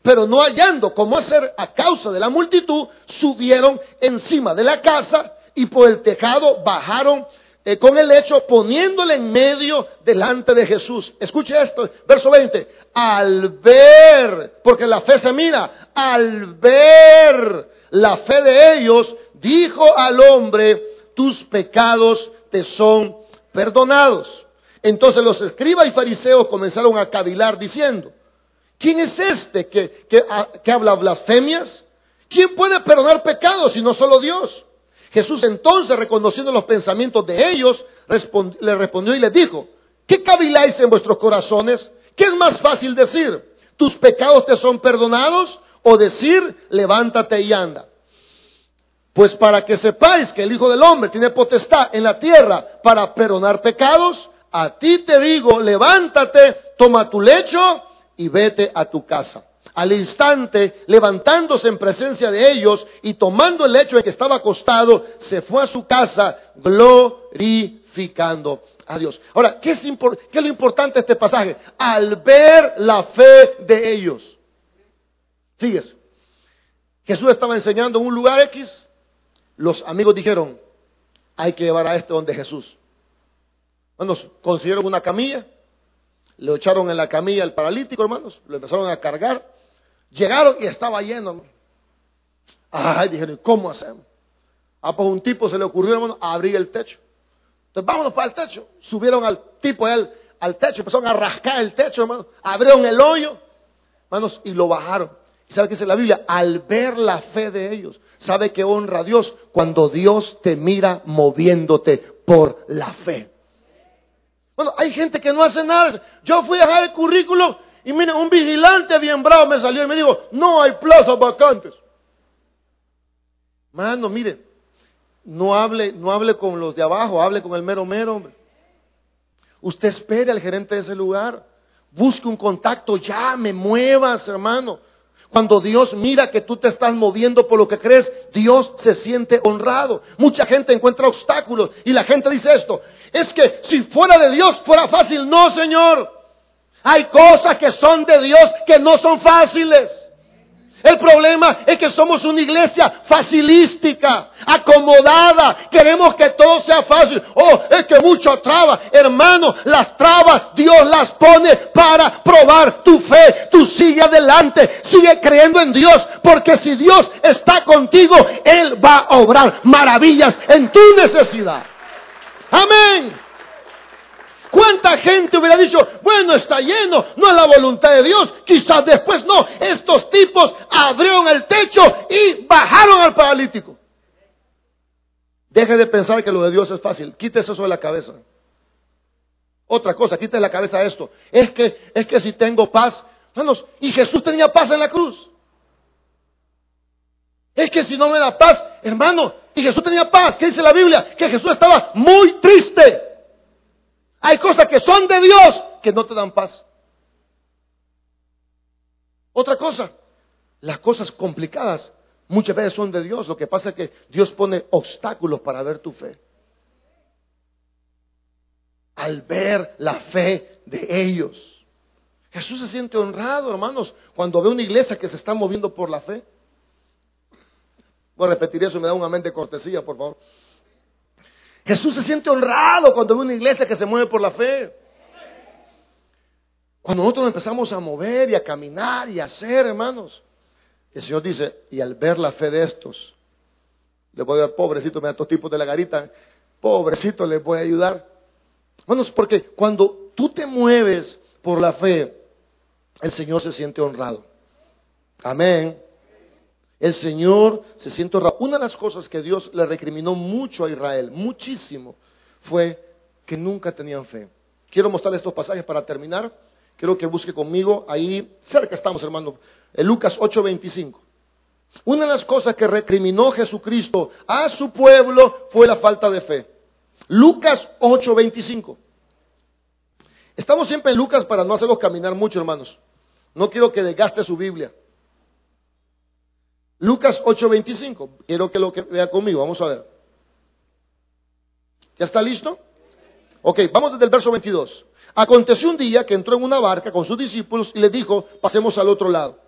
Pero no hallando cómo hacer a causa de la multitud, subieron encima de la casa y por el tejado bajaron eh, con el hecho poniéndole en medio delante de Jesús. Escuche esto, verso 20. Al ver, porque la fe se mira, al ver la fe de ellos, dijo al hombre, tus pecados te son perdonados. Entonces los escribas y fariseos comenzaron a cavilar diciendo, ¿quién es este que, que, que habla blasfemias? ¿Quién puede perdonar pecados si no solo Dios? Jesús entonces, reconociendo los pensamientos de ellos, le respondió y les dijo, ¿qué caviláis en vuestros corazones? ¿Qué es más fácil decir? ¿Tus pecados te son perdonados? O decir, levántate y anda. Pues para que sepáis que el Hijo del Hombre tiene potestad en la tierra para perdonar pecados, a ti te digo, levántate, toma tu lecho y vete a tu casa. Al instante, levantándose en presencia de ellos y tomando el lecho en que estaba acostado, se fue a su casa glorificando a Dios. Ahora, ¿qué es, ¿qué es lo importante de este pasaje? Al ver la fe de ellos. Fíjese, Jesús estaba enseñando en un lugar X, los amigos dijeron, hay que llevar a este donde Jesús. Bueno, consiguieron una camilla, le echaron en la camilla al paralítico, hermanos, lo empezaron a cargar, Llegaron y estaba lleno. Ay, dijeron, ¿cómo hacemos? Ah, pues un tipo se le ocurrió, hermano, abrir el techo. Entonces, vámonos para el techo. Subieron al tipo al, al techo, empezaron a rascar el techo, hermano. Abrieron el hoyo, hermanos, y lo bajaron. ¿Y sabe qué dice la Biblia? Al ver la fe de ellos, sabe que honra a Dios cuando Dios te mira moviéndote por la fe. Bueno, hay gente que no hace nada. Yo fui a dejar el currículo y mire, un vigilante bien bravo me salió y me dijo, no hay plazas vacantes. Mano, mire, no hable, no hable con los de abajo, hable con el mero mero, hombre. Usted espere al gerente de ese lugar. Busque un contacto, llame, muevas, hermano. Cuando Dios mira que tú te estás moviendo por lo que crees, Dios se siente honrado. Mucha gente encuentra obstáculos y la gente dice esto, es que si fuera de Dios fuera fácil. No, Señor. Hay cosas que son de Dios que no son fáciles. El problema es que somos una iglesia facilística, acomodada. Queremos que todo sea fácil. Oh, es que mucho traba. Hermano, las trabas Dios las pone para probar tu fe. Tú sigue adelante, sigue creyendo en Dios. Porque si Dios está contigo, Él va a obrar maravillas en tu necesidad. Amén. ¿Cuánta gente hubiera dicho, bueno, está lleno, no es la voluntad de Dios? Quizás después no. Estos tipos abrieron el techo y bajaron al paralítico. Deje de pensar que lo de Dios es fácil. Quítese eso de la cabeza. Otra cosa, quítese la cabeza esto. Es que, es que si tengo paz, hermanos, y Jesús tenía paz en la cruz. Es que si no me da paz, hermano, y Jesús tenía paz, ¿qué dice la Biblia? Que Jesús estaba muy triste. Hay cosas que son de Dios que no te dan paz. Otra cosa, las cosas complicadas muchas veces son de Dios. Lo que pasa es que Dios pone obstáculos para ver tu fe. Al ver la fe de ellos. Jesús se siente honrado, hermanos, cuando ve una iglesia que se está moviendo por la fe. Voy a repetir eso, me da un amén de cortesía, por favor. Jesús se siente honrado cuando ve una iglesia que se mueve por la fe. Cuando nosotros empezamos a mover y a caminar y a hacer, hermanos, el Señor dice, y al ver la fe de estos, le voy a dar, pobrecito, me da estos tipos de la garita, pobrecito, les voy a ayudar. Hermanos, porque cuando tú te mueves por la fe, el Señor se siente honrado. Amén. El Señor se siente. Una de las cosas que Dios le recriminó mucho a Israel, muchísimo, fue que nunca tenían fe. Quiero mostrar estos pasajes para terminar. Quiero que busque conmigo ahí, cerca estamos, hermano, en Lucas 8:25. Una de las cosas que recriminó Jesucristo a su pueblo fue la falta de fe. Lucas 8:25. Estamos siempre en Lucas para no hacerlos caminar mucho, hermanos. No quiero que desgaste su Biblia. Lucas 8:25. Quiero que lo que vea conmigo. Vamos a ver. ¿Ya está listo? Ok, vamos desde el verso 22. Aconteció un día que entró en una barca con sus discípulos y les dijo, pasemos al otro lado.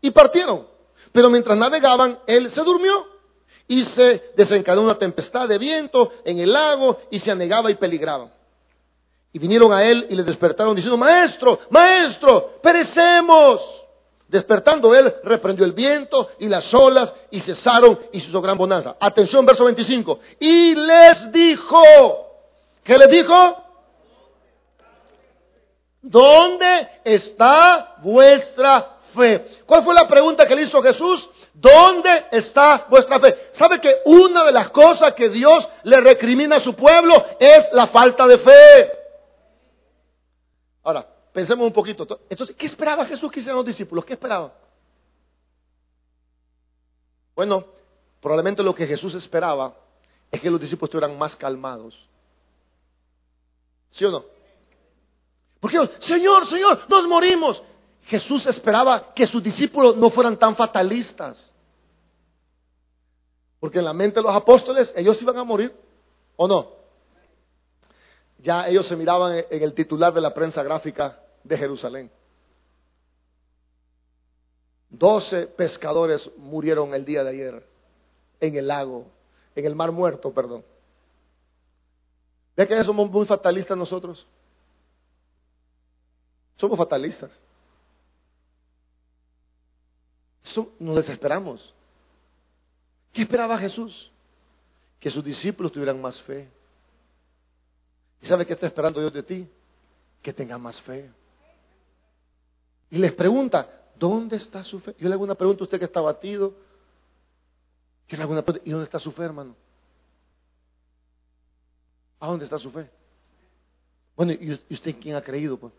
Y partieron. Pero mientras navegaban, él se durmió y se desencadenó una tempestad de viento en el lago y se anegaba y peligraba. Y vinieron a él y le despertaron diciendo, maestro, maestro, perecemos. Despertando él, reprendió el viento y las olas y cesaron y se hizo gran bonanza. Atención, verso 25. Y les dijo, ¿qué les dijo? ¿Dónde está vuestra fe? ¿Cuál fue la pregunta que le hizo Jesús? ¿Dónde está vuestra fe? ¿Sabe que una de las cosas que Dios le recrimina a su pueblo es la falta de fe? Ahora, pensemos un poquito. Entonces, ¿qué esperaba Jesús que hicieran los discípulos? ¿Qué esperaba? Bueno, probablemente lo que Jesús esperaba es que los discípulos estuvieran más calmados. ¿Sí o no? Porque, Señor, Señor, nos morimos. Jesús esperaba que sus discípulos no fueran tan fatalistas. Porque en la mente de los apóstoles ellos iban a morir, ¿o no? ya ellos se miraban en el titular de la prensa gráfica de Jerusalén. Doce pescadores murieron el día de ayer en el lago, en el mar muerto, perdón. ¿Ve que somos muy fatalistas nosotros? Somos fatalistas. nos desesperamos. ¿Qué esperaba Jesús? Que sus discípulos tuvieran más fe. ¿Y sabe qué está esperando Dios de ti? Que tenga más fe. Y les pregunta, ¿dónde está su fe? Yo le hago una pregunta a usted que está batido. Yo le hago una pregunta, ¿y dónde está su fe, hermano? ¿A dónde está su fe? Bueno, ¿y usted quién ha creído? Pues?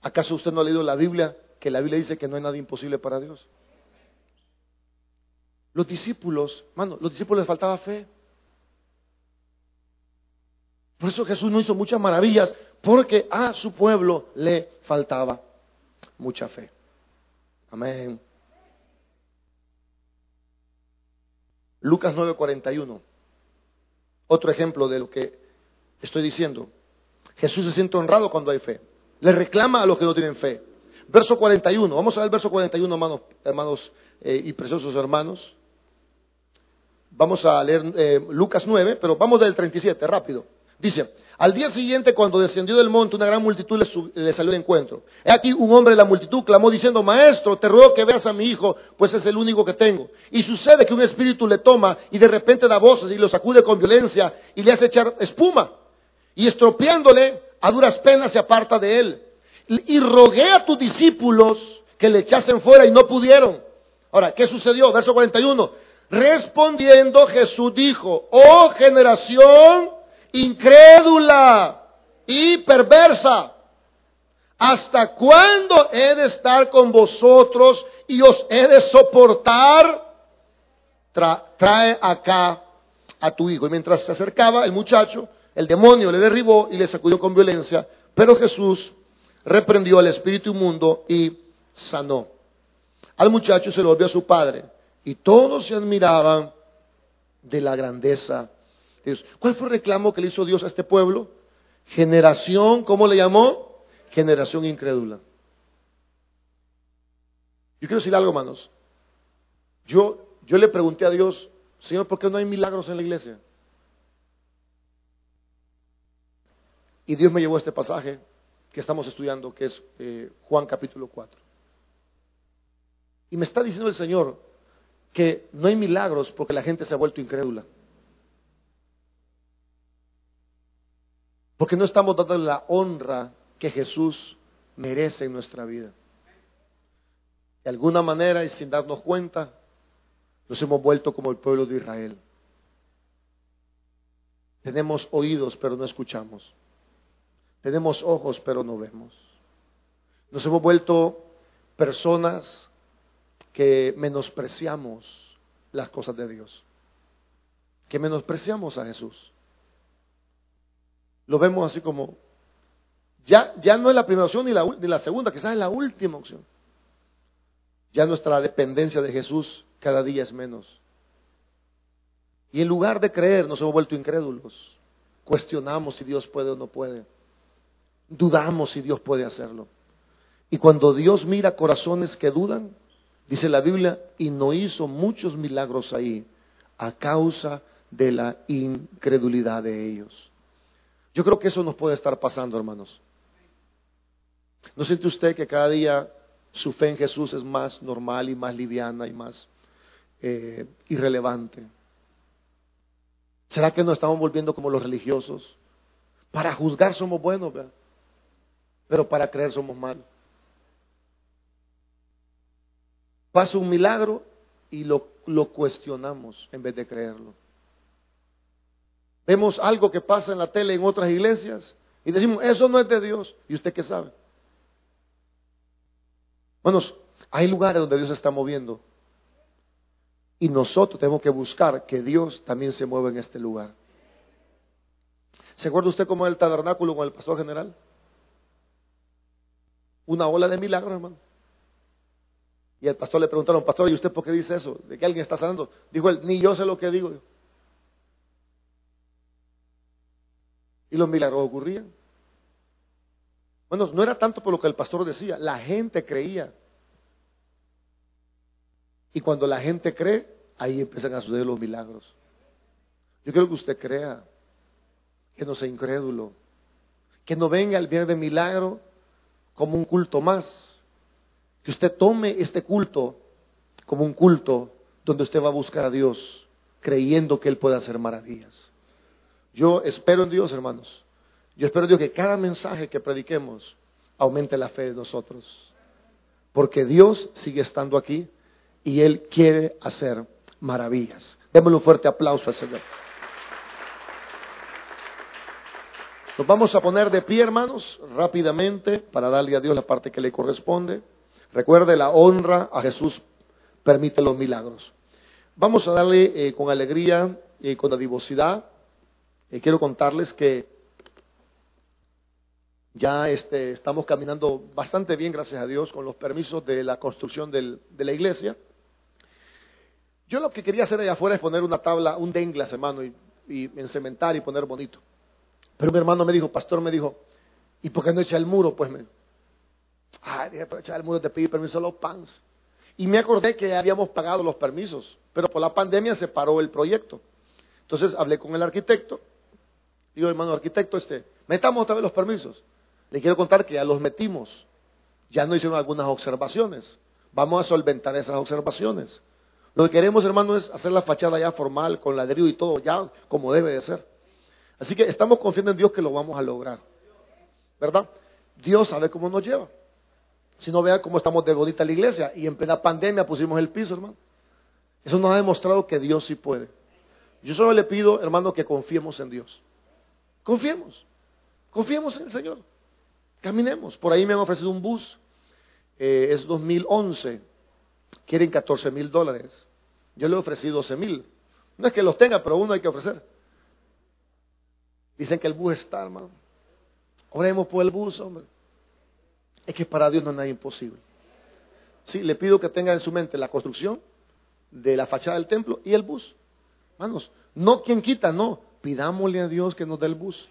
¿Acaso usted no ha leído la Biblia? Que la Biblia dice que no hay nada imposible para Dios. Los discípulos, hermano, los discípulos les faltaba fe. Por eso Jesús no hizo muchas maravillas, porque a su pueblo le faltaba mucha fe. Amén. Lucas 9:41. Otro ejemplo de lo que estoy diciendo. Jesús se siente honrado cuando hay fe. Le reclama a los que no tienen fe. Verso 41. Vamos a ver el verso 41, hermanos, hermanos eh, y preciosos hermanos. Vamos a leer eh, Lucas 9, pero vamos del 37, rápido. Dice, Al día siguiente, cuando descendió del monte, una gran multitud le, salió de encuentro. He aquí un hombre de la multitud clamó diciendo, Maestro, te ruego que veas a mi hijo, pues es el único que tengo. Y sucede que un espíritu le toma y de repente da voces y lo sacude con violencia y le hace echar espuma. Y estropeándole, a duras penas se aparta de él. Y rogué a tus discípulos que le echasen fuera y no pudieron. Ahora, ¿qué sucedió? Verso 41. Respondiendo Jesús dijo, oh generación incrédula y perversa, ¿hasta cuándo he de estar con vosotros y os he de soportar? trae acá a tu hijo. Y mientras se acercaba el muchacho, el demonio le derribó y le sacudió con violencia, pero Jesús reprendió al espíritu inmundo y sanó. Al muchacho se lo volvió a su padre y todos se admiraban de la grandeza. ¿Cuál fue el reclamo que le hizo Dios a este pueblo? Generación, ¿cómo le llamó? Generación incrédula. Yo quiero decir algo, hermanos. Yo, yo le pregunté a Dios, Señor, ¿por qué no hay milagros en la iglesia? Y Dios me llevó a este pasaje que estamos estudiando, que es eh, Juan capítulo 4. Y me está diciendo el Señor, que no hay milagros porque la gente se ha vuelto incrédula. Porque no estamos dando la honra que Jesús merece en nuestra vida. De alguna manera y sin darnos cuenta, nos hemos vuelto como el pueblo de Israel. Tenemos oídos pero no escuchamos. Tenemos ojos pero no vemos. Nos hemos vuelto personas que menospreciamos las cosas de Dios, que menospreciamos a Jesús. Lo vemos así como, ya, ya no es la primera opción ni la, ni la segunda, quizás es la última opción. Ya nuestra dependencia de Jesús cada día es menos. Y en lugar de creer, nos hemos vuelto incrédulos. Cuestionamos si Dios puede o no puede. Dudamos si Dios puede hacerlo. Y cuando Dios mira corazones que dudan, Dice la Biblia, y no hizo muchos milagros ahí a causa de la incredulidad de ellos. Yo creo que eso nos puede estar pasando, hermanos. ¿No siente usted que cada día su fe en Jesús es más normal y más liviana y más eh, irrelevante? ¿Será que nos estamos volviendo como los religiosos? Para juzgar somos buenos, pero para creer somos malos. Pasa un milagro y lo, lo cuestionamos en vez de creerlo. Vemos algo que pasa en la tele en otras iglesias y decimos, eso no es de Dios. ¿Y usted qué sabe? Bueno, hay lugares donde Dios se está moviendo y nosotros tenemos que buscar que Dios también se mueva en este lugar. ¿Se acuerda usted cómo es el tabernáculo con el pastor general? Una ola de milagros, hermano. Y al pastor le preguntaron, pastor, ¿y usted por qué dice eso? ¿De que alguien está sanando? Dijo él, ni yo sé lo que digo. Y los milagros ocurrían. Bueno, no era tanto por lo que el pastor decía, la gente creía. Y cuando la gente cree, ahí empiezan a suceder los milagros. Yo quiero que usted crea, que no sea incrédulo, que no venga el viernes de milagro como un culto más que usted tome este culto como un culto donde usted va a buscar a Dios creyendo que Él puede hacer maravillas. Yo espero en Dios, hermanos. Yo espero en Dios que cada mensaje que prediquemos aumente la fe de nosotros. Porque Dios sigue estando aquí y Él quiere hacer maravillas. Démosle un fuerte aplauso al Señor. Nos vamos a poner de pie, hermanos, rápidamente para darle a Dios la parte que le corresponde. Recuerde, la honra a Jesús permite los milagros. Vamos a darle eh, con alegría y con adivosidad. Eh, quiero contarles que ya este, estamos caminando bastante bien, gracias a Dios, con los permisos de la construcción de la iglesia. Yo lo que quería hacer allá afuera es poner una tabla, un denglas, hermano, y, y encementar y poner bonito. Pero mi hermano me dijo, pastor me dijo, ¿y por qué no echa el muro? Pues me, Ay, dije, aprovechar el muro de pedir permiso a los PANS. Y me acordé que habíamos pagado los permisos, pero por la pandemia se paró el proyecto. Entonces hablé con el arquitecto Digo, hermano arquitecto, este, metamos otra vez los permisos. Le quiero contar que ya los metimos. Ya no hicieron algunas observaciones. Vamos a solventar esas observaciones. Lo que queremos, hermano, es hacer la fachada ya formal, con ladrillo y todo, ya como debe de ser. Así que estamos confiando en Dios que lo vamos a lograr. ¿Verdad? Dios sabe cómo nos lleva. Si no vea cómo estamos de godita la iglesia y en plena pandemia pusimos el piso, hermano. Eso nos ha demostrado que Dios sí puede. Yo solo le pido, hermano, que confiemos en Dios. Confiemos. Confiemos en el Señor. Caminemos. Por ahí me han ofrecido un bus. Eh, es 2011. Quieren 14 mil dólares. Yo le ofrecí 12 mil. No es que los tenga, pero uno hay que ofrecer. Dicen que el bus está, hermano. Oremos por el bus, hombre. Es que para Dios no es nada imposible. Sí, le pido que tenga en su mente la construcción de la fachada del templo y el bus. Hermanos, no quien quita, no. Pidámosle a Dios que nos dé el bus.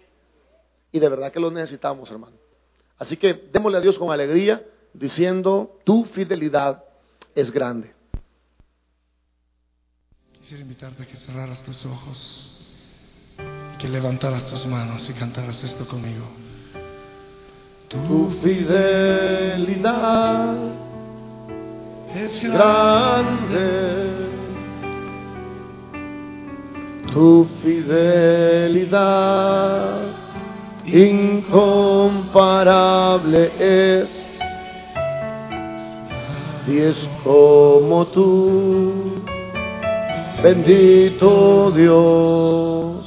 Y de verdad que lo necesitamos, hermano. Así que démosle a Dios con alegría, diciendo, tu fidelidad es grande. Quisiera invitarte a que cerraras tus ojos, que levantaras tus manos y cantaras esto conmigo. Tu fidelidad Es grande. Tu fidelidad incomparable es. Y es como tú, bendito Dios.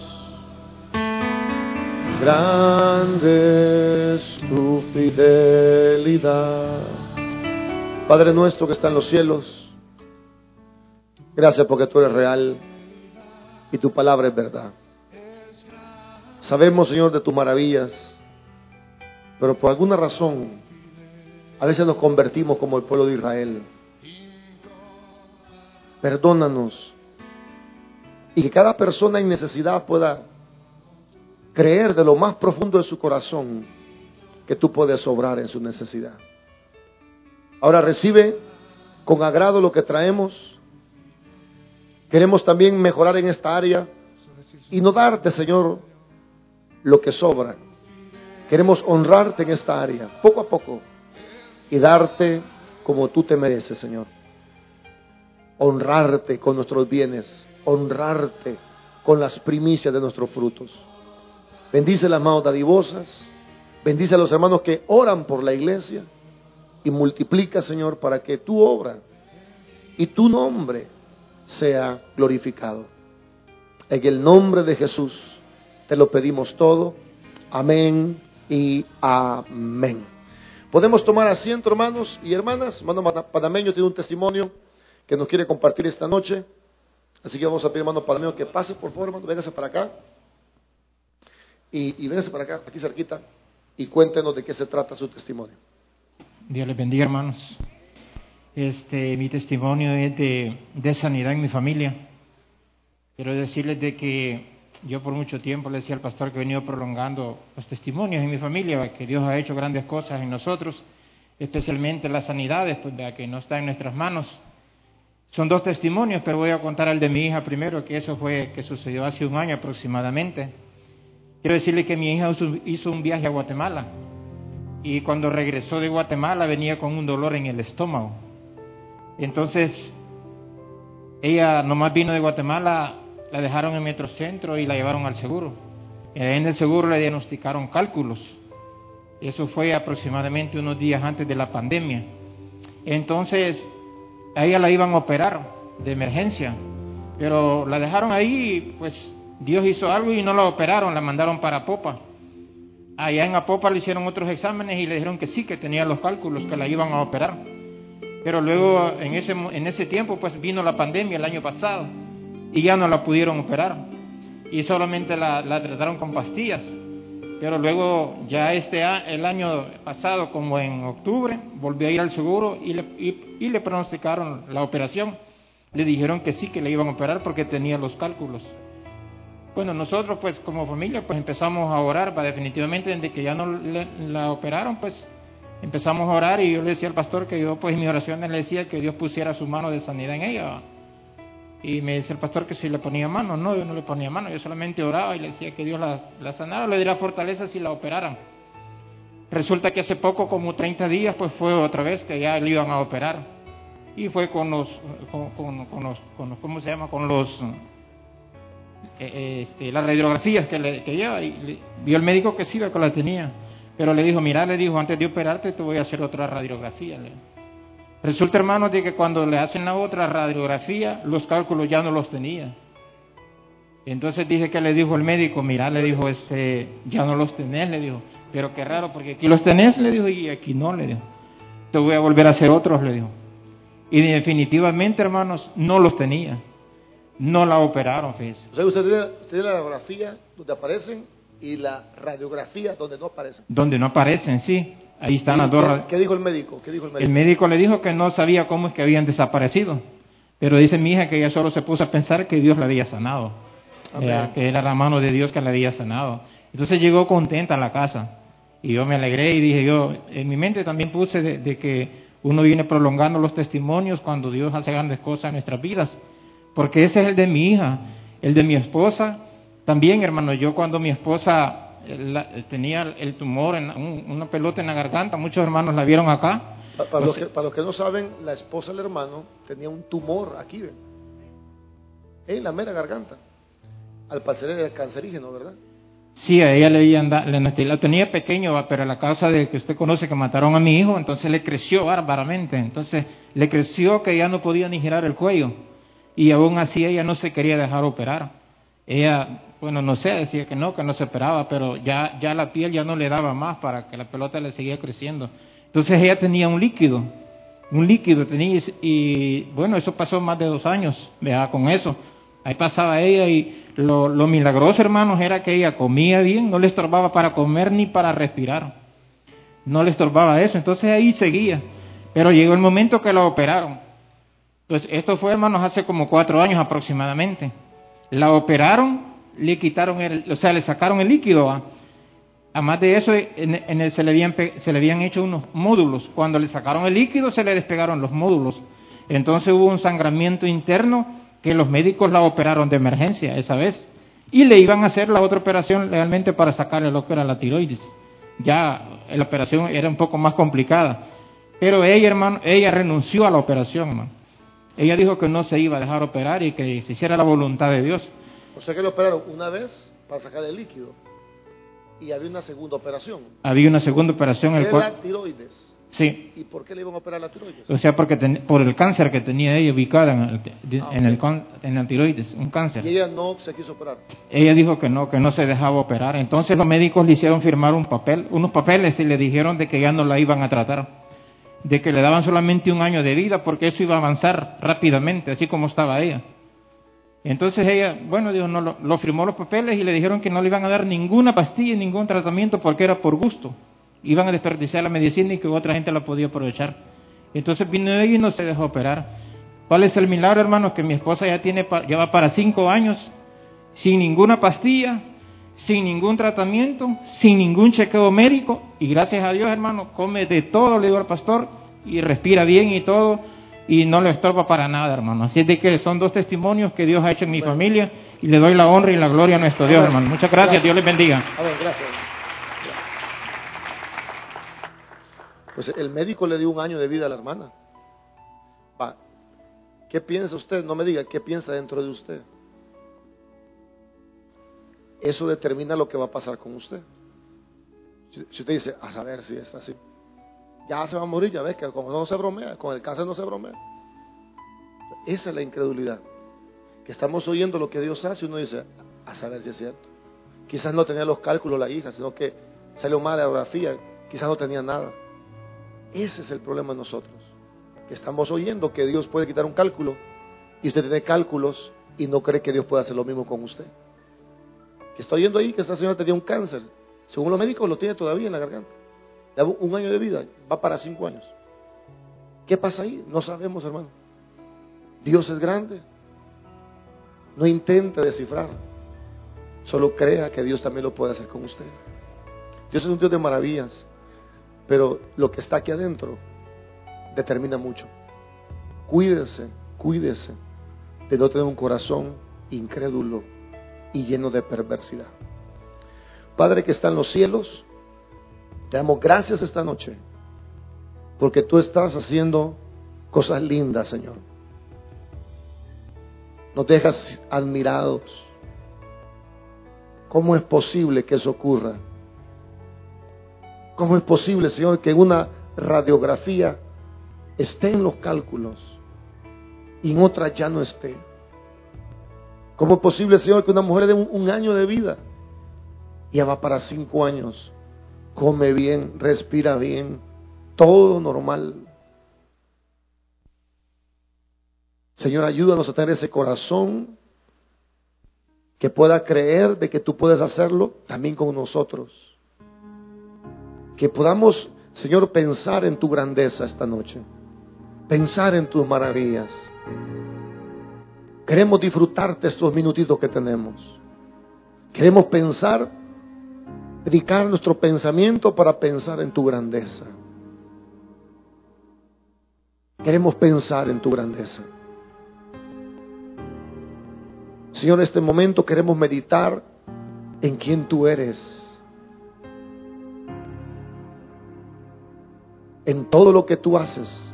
Grande es tu fidelidad. Padre nuestro que está en los cielos, gracias porque tú eres real y tu palabra es verdad. Sabemos, Señor, de tus maravillas, pero por alguna razón a veces nos convertimos como el pueblo de Israel. Perdónanos y que cada persona en necesidad pueda creer de lo más profundo de su corazón que tú puedes obrar en su necesidad. Ahora recibe con agrado lo que traemos. Queremos también mejorar en esta área y no darte, Señor, lo que sobra. Queremos honrarte en esta área, poco a poco, y darte como tú te mereces, Señor. Honrarte con nuestros bienes, honrarte con las primicias de nuestros frutos. Bendice las manos dadivosas, bendice a los hermanos que oran por la iglesia y multiplica, Señor, para que tu obra y tu nombre sea glorificado. En el nombre de Jesús te lo pedimos todo. Amén y amén. Podemos tomar asiento, hermanos y hermanas. Hermano Panameño tiene un testimonio que nos quiere compartir esta noche. Así que vamos a pedir, hermano Panameño, que pase, por favor, hermano. Véngase para acá. Y, y véngase para acá, aquí cerquita. Y cuéntenos de qué se trata su testimonio. Dios les bendiga, hermanos. Este, mi testimonio es de, sanidad en mi familia. Quiero decirles de que yo por mucho tiempo le decía al pastor que he venido prolongando los testimonios en mi familia, que Dios ha hecho grandes cosas en nosotros, especialmente las sanidades, pues que no está en nuestras manos. Son dos testimonios, pero voy a contar el de mi hija primero, que eso fue que sucedió hace un año aproximadamente. Quiero decirle que mi hija hizo un viaje a Guatemala y cuando regresó de Guatemala venía con un dolor en el estómago. Entonces, ella nomás vino de Guatemala, la dejaron en Metrocentro y la llevaron al seguro. En el seguro le diagnosticaron cálculos. Eso fue aproximadamente unos días antes de la pandemia. Entonces, a ella la iban a operar de emergencia, pero la dejaron ahí, pues Dios hizo algo y no la operaron, la mandaron para Popa. Allá en Apopa le hicieron otros exámenes y le dijeron que sí, que tenía los cálculos, que la iban a operar. Pero luego, en ese, en ese tiempo, pues vino la pandemia el año pasado y ya no la pudieron operar. Y solamente la, trataron con pastillas. Pero luego, ya este el año pasado, como en octubre, volvió a ir al seguro y le, y- y le pronosticaron la operación. Le dijeron que sí, que le iban a operar porque tenía los cálculos. Bueno, nosotros pues como familia pues empezamos a orar, para definitivamente desde que ya no le- la operaron pues empezamos a orar y yo le decía al pastor que yo pues en mis oraciones le decía que Dios pusiera su mano de sanidad en ella. Y me dice el pastor que si le ponía mano. No, yo no le ponía mano, yo solamente oraba y le decía que Dios la, la sanara, le diera fortaleza si la operaran. Resulta que hace poco, como 30 días, pues fue otra vez que ya le iban a operar. Y fue con los, con, con- con los, con los- ¿cómo se llama? Con los, eh, eh, este, las radiografías que, le, que lleva. Y le- vio el médico que sí, que la tenía. Pero le dijo, mira, le dijo, antes de operarte te voy a hacer otra radiografía. Resulta, hermanos, de que cuando le hacen la otra radiografía, los cálculos ya no los tenía. Entonces dije que le dijo el médico, mira, le dijo, este, ya no los tenés, le dijo, pero qué raro, porque aquí los tenés, le dijo, y aquí no, le dijo. Te voy a volver a hacer otros, le dijo. Y definitivamente, hermanos, no los tenía. No la operaron, fíjese. O usted tiene la radiografía donde aparecen y la radiografía donde no aparecen. Donde no aparecen, sí. Ahí están las ¿Qué- dos. ¿Qué dijo el médico? ¿Qué dijo el médico? El médico le dijo que no sabía cómo es que habían desaparecido. Pero dice mi hija que ella solo se puso a pensar que Dios la había sanado. Eh, que era la mano de Dios que la había sanado. Entonces llegó contenta a la casa. Y yo me alegré y dije yo, en mi mente también puse de, de que uno viene prolongando los testimonios cuando Dios hace grandes cosas en nuestras vidas. Porque ese es el de mi hija, el de mi esposa. También, hermano, yo cuando mi esposa eh, la- tenía el tumor, en un- una pelota en la garganta, muchos hermanos la vieron acá. Pa- Para, los sea- que, para los que no saben, la esposa del hermano tenía un tumor aquí, ¿ven? en la mera garganta. Al parecer era cancerígeno, ¿verdad? Sí, a ella le habían da- le la tenía pequeño, pero la causa de que usted conoce que mataron a mi hijo, entonces le creció bárbaramente. Entonces le creció que ya no podía ni girar el cuello. Y aún así ella no se quería dejar operar. Ella, bueno, no sé, decía que no, que no se operaba, pero ya, ya la piel ya no le daba más para que la pelota le seguía creciendo. Entonces ella tenía un líquido, un líquido tenía, y, bueno, eso pasó más de dos años, vea, con eso. Ahí pasaba ella y lo, lo milagroso, hermanos, era que ella comía bien, no le estorbaba para comer ni para respirar. No le estorbaba eso, entonces ahí seguía. Pero llegó el momento que la operaron. Entonces, esto fue, hermanos, hace como cuatro años aproximadamente. La operaron, le quitaron, el, o sea, le sacaron el líquido. ¿va? Además de eso, en, se, le habían, se le habían hecho unos módulos. Cuando le sacaron el líquido, se le despegaron los módulos. Entonces hubo un sangramiento interno que los médicos la operaron de emergencia esa vez. Y le iban a hacer la otra operación realmente para sacarle lo que era la tiroides. Ya la operación era un poco más complicada. Pero ella, hermano, ella renunció a la operación, hermano. Ella dijo que no se iba a dejar operar y que se hiciera la voluntad de Dios. O sea que lo operaron una vez para sacar el líquido y había una segunda operación. Había una segunda operación en el Era cual... la tiroides. Sí, ¿Y por qué le iban a operar la tiroides? o sea, porque ten- por el cáncer que tenía ella ubicada en el, Ah, en, el con- en el tiroides, un cáncer. Y ella no se quiso operar. Ella dijo que no, que no se dejaba operar. Entonces los médicos le hicieron firmar un papel, unos papeles y le dijeron de que ya no la iban a tratar, de que le daban solamente un año de vida porque eso iba a avanzar rápidamente, así como estaba ella. Entonces ella, bueno, dijo, no, lo, firmó los papeles y le dijeron que no le iban a dar ninguna pastilla, ningún tratamiento porque era por gusto. Iban a desperdiciar la medicina y que otra gente la podía aprovechar. Entonces vino ella y no se dejó operar. ¿Cuál es el milagro, hermanos? Que mi esposa ya tiene, ya va para cinco años sin ninguna pastilla, sin ningún tratamiento, sin ningún chequeo médico y gracias a Dios, hermano, come de todo, le digo al pastor, y respira bien y todo y no le estorba para nada, hermano. Así es de que son dos testimonios que Dios ha hecho en mi familia y le doy la honra y la gloria a nuestro Dios, hermano. Muchas gracias, Gracias. Dios les bendiga. A ver, gracias. Gracias. Pues el médico le dio un año de vida a la hermana. Va. ¿Qué piensa usted? No me diga, ¿qué piensa dentro de usted? Eso determina lo que va a pasar con usted. Si usted dice, a saber si es así. Ya se va a morir, ya ves que como no se bromea, con el cáncer no se bromea. Esa es la incredulidad. Que estamos oyendo lo que Dios hace y uno dice, a saber si es cierto. Quizás no tenía los cálculos la hija, sino que salió mal la geografía, quizás no tenía nada. Ese es el problema de nosotros. Que estamos oyendo que Dios puede quitar un cálculo y usted tiene cálculos y no cree que Dios pueda hacer lo mismo con usted. Que está oyendo ahí que esta señora tenía un cáncer. Según los médicos lo tiene todavía en la garganta. Un año de vida, va para cinco años. ¿Qué pasa ahí? No sabemos, hermano. Dios es grande. No intente descifrar. Solo crea que Dios también lo puede hacer con usted. Dios es un Dios de maravillas, pero lo que está aquí adentro determina mucho. Cuídese, cuídese de no tener un corazón incrédulo y lleno de perversidad. Padre que está en los cielos, te damos gracias esta noche, porque tú estás haciendo cosas lindas, Señor. Nos dejas admirados. ¿Cómo es posible que eso ocurra? ¿Cómo es posible, Señor, que una radiografía esté en los cálculos y en otra ya no esté? ¿Cómo es posible, Señor, que una mujer de un, año de vida ya va para cinco años, come bien, respira bien, todo normal? Señor, ayúdanos a tener ese corazón que pueda creer de que tú puedes hacerlo también con nosotros. Que podamos, Señor, pensar en tu grandeza esta noche, pensar en tus maravillas. Queremos disfrutarte estos minutitos que tenemos. Queremos pensar, dedicar nuestro pensamiento para pensar en tu grandeza. Queremos pensar en tu grandeza. Señor, en este momento queremos meditar en quién tú eres. En todo lo que tú haces.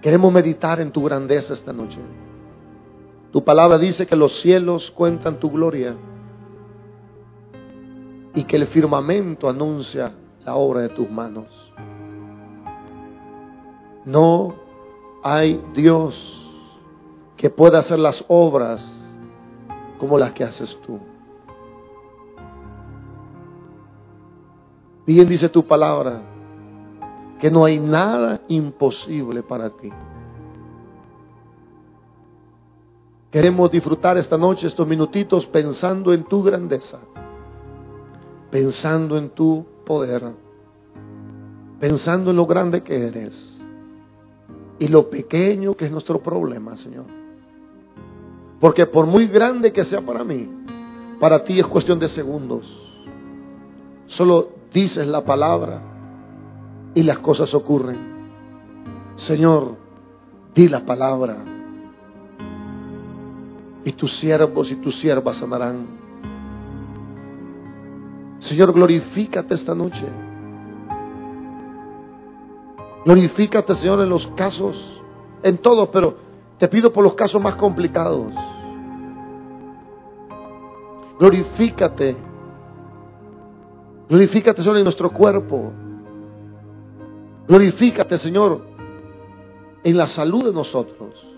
Queremos meditar en tu grandeza esta noche. Tu palabra dice que los cielos cuentan tu gloria y que el firmamento anuncia la obra de tus manos. No hay Dios que pueda hacer las obras como las que haces tú. Bien dice tu palabra que no hay nada imposible para ti. Queremos disfrutar esta noche, estos minutitos, pensando en tu grandeza, pensando en tu poder, pensando en lo grande que eres y lo pequeño que es nuestro problema, Señor. Porque por muy grande que sea para mí, para ti es cuestión de segundos. Solo dices la palabra y las cosas ocurren. Señor, di la palabra y tus siervos y tus siervas sanarán. Señor, glorifícate esta noche. Glorifícate, Señor, en los casos, en todos, pero te pido por los casos más complicados. Glorifícate. Glorifícate, Señor, en nuestro cuerpo. Glorifícate, Señor, en la salud de nosotros.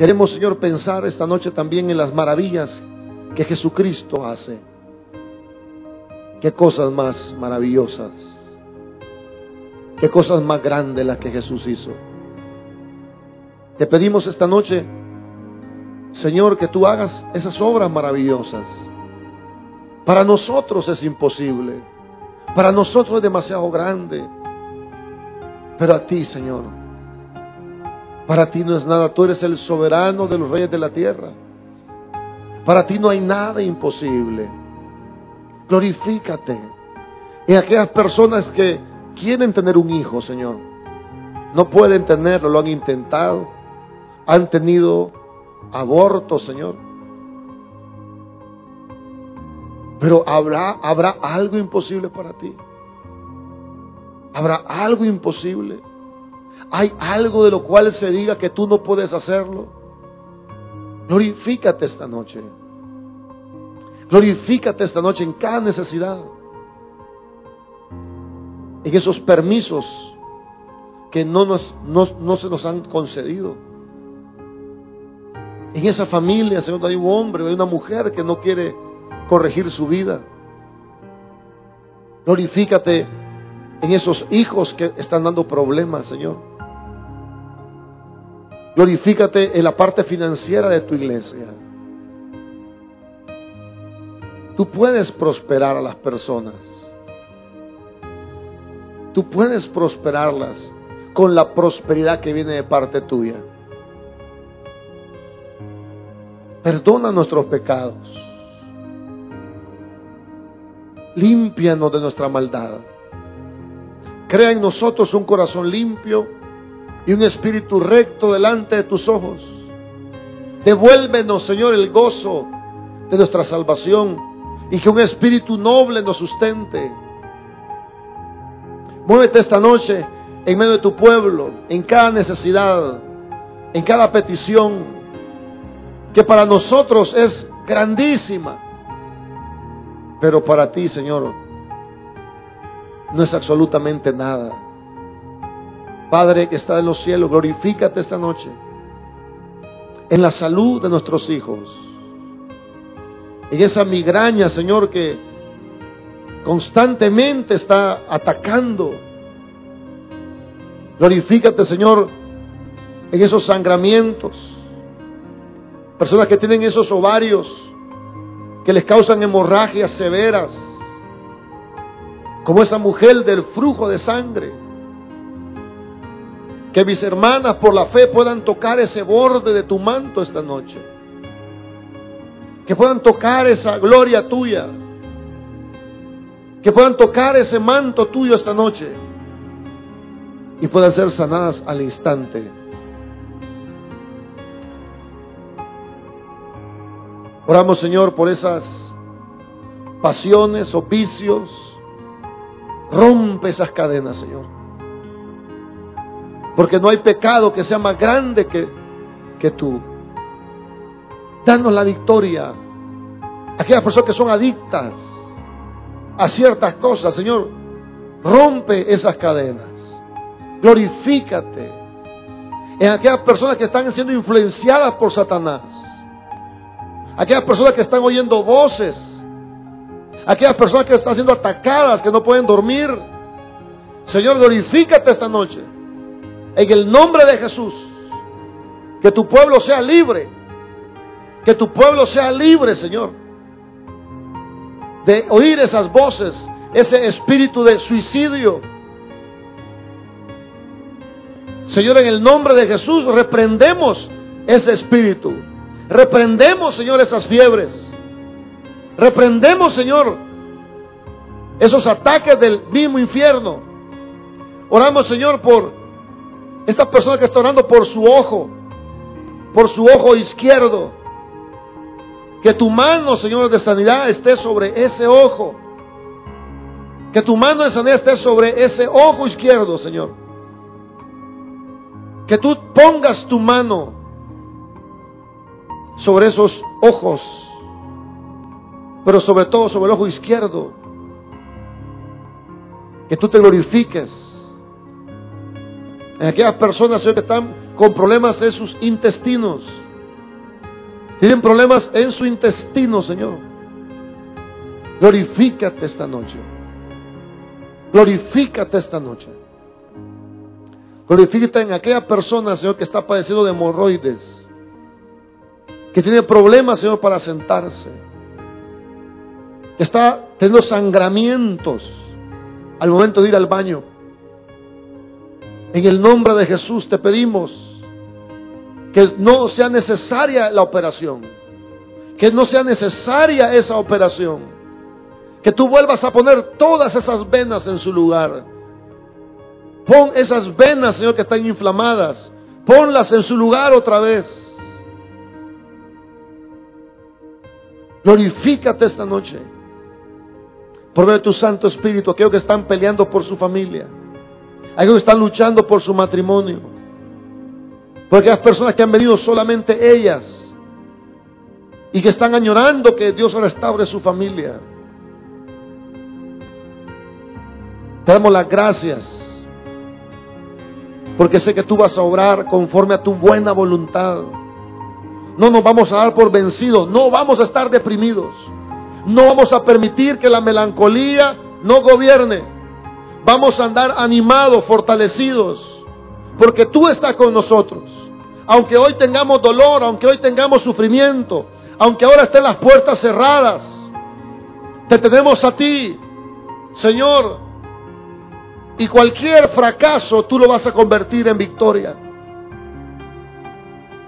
Queremos, Señor, pensar esta noche también en las maravillas que Jesucristo hace. Qué cosas más maravillosas. Qué cosas más grandes las que Jesús hizo. Te pedimos esta noche, Señor, que tú hagas esas obras maravillosas. Para nosotros es imposible. Para nosotros es demasiado grande. Pero a ti, Señor, para ti no es nada, tú eres el soberano de los reyes de la tierra. Para ti no hay nada imposible. Glorifícate en aquellas personas que quieren tener un hijo, Señor. No pueden tenerlo, lo han intentado. Han tenido aborto, Señor. Pero habrá, habrá algo imposible para ti. Habrá algo imposible. ¿Hay algo de lo cual se diga que tú no puedes hacerlo? Glorifícate esta noche. Glorifícate esta noche en cada necesidad. En esos permisos que no, nos, no, se nos han concedido. En esa familia, Señor, hay un hombre, hay una mujer que no quiere corregir su vida. Glorifícate en esos hijos que están dando problemas, Señor. Glorifícate en la parte financiera de tu iglesia. Tú puedes prosperar a las personas. Tú puedes prosperarlas con la prosperidad que viene de parte tuya. Perdona nuestros pecados. límpianos de nuestra maldad. Crea en nosotros un corazón limpio y un espíritu recto delante de tus ojos. Devuélvenos, Señor, el gozo de nuestra salvación y que un espíritu noble nos sustente. Muévete esta noche en medio de tu pueblo, en cada necesidad, en cada petición, que para nosotros es grandísima, pero para ti, Señor, no es absolutamente nada. Padre que está en los cielos, glorifícate esta noche en la salud de nuestros hijos, en esa migraña, Señor, que constantemente está atacando. Glorifícate, Señor, en esos sangramientos. Personas que tienen esos ovarios que les causan hemorragias severas, como esa mujer del flujo de sangre. Que mis hermanas por la fe puedan tocar ese borde de tu manto esta noche. Que puedan tocar esa gloria tuya. Que puedan tocar ese manto tuyo esta noche. Y puedan ser sanadas al instante. Oramos, Señor, por esas pasiones o vicios. Rompe esas cadenas, Señor. Porque no hay pecado que sea más grande que, que tú. Danos la victoria. Aquellas personas que son adictas a ciertas cosas, Señor, rompe esas cadenas. Glorifícate en aquellas personas que están siendo influenciadas por Satanás. Aquellas personas que están oyendo voces. Aquellas personas que están siendo atacadas, que no pueden dormir. Señor, glorifícate esta noche. En el nombre de Jesús. Que tu pueblo sea libre. Que tu pueblo sea libre, Señor. De oír esas voces, ese espíritu de suicidio. Señor, en el nombre de Jesús reprendemos ese espíritu. Reprendemos, Señor, esas fiebres. Reprendemos, Señor, esos ataques del mismo infierno. Oramos, Señor, por esta persona que está orando por su ojo, por su ojo izquierdo. Que tu mano, Señor, de sanidad esté sobre ese ojo. Que tu mano de sanidad esté sobre ese ojo izquierdo, Señor. Que tú pongas tu mano sobre esos ojos, pero sobre todo sobre el ojo izquierdo. Que tú te glorifiques en aquellas personas, Señor, que están con problemas en sus intestinos. Tienen problemas en su intestino, Señor. Glorifícate esta noche. Glorifícate esta noche. Glorifícate en aquella persona, Señor, que está padeciendo de hemorroides. Que tiene problemas, Señor, para sentarse. Que está teniendo sangramientos al momento de ir al baño. En el nombre de Jesús te pedimos que no sea necesaria la operación, que no sea necesaria esa operación, que tú vuelvas a poner todas esas venas en su lugar. Pon esas venas, Señor, que están inflamadas, ponlas en su lugar otra vez. Glorifícate esta noche por medio de tu Santo Espíritu, aquellos que están peleando por su familia que están luchando por su matrimonio. Porque las personas que han venido solamente ellas y que están añorando que Dios restaure su familia. Te damos las gracias porque sé que tú vas a obrar conforme a tu buena voluntad. No nos vamos a dar por vencidos, no vamos a estar deprimidos, no vamos a permitir que la melancolía no gobierne. Vamos a andar animados, fortalecidos, porque tú estás con nosotros. Aunque hoy tengamos dolor, aunque hoy tengamos sufrimiento, aunque ahora estén las puertas cerradas, te tenemos a ti, Señor. Y cualquier fracaso tú lo vas a convertir en victoria.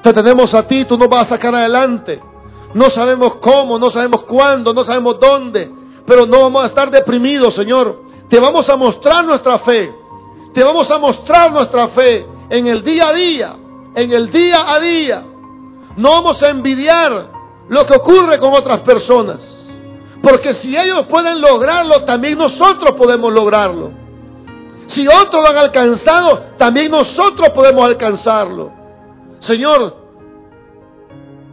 Te tenemos a ti, tú nos vas a sacar adelante. No sabemos cómo, no sabemos cuándo, no sabemos dónde, pero no vamos a estar deprimidos, Señor. Te vamos a mostrar nuestra fe. Te vamos a mostrar nuestra fe en el día a día, en el día a día. No vamos a envidiar lo que ocurre con otras personas. Porque si ellos pueden lograrlo, también nosotros podemos lograrlo. Si otros lo han alcanzado, también nosotros podemos alcanzarlo. Señor,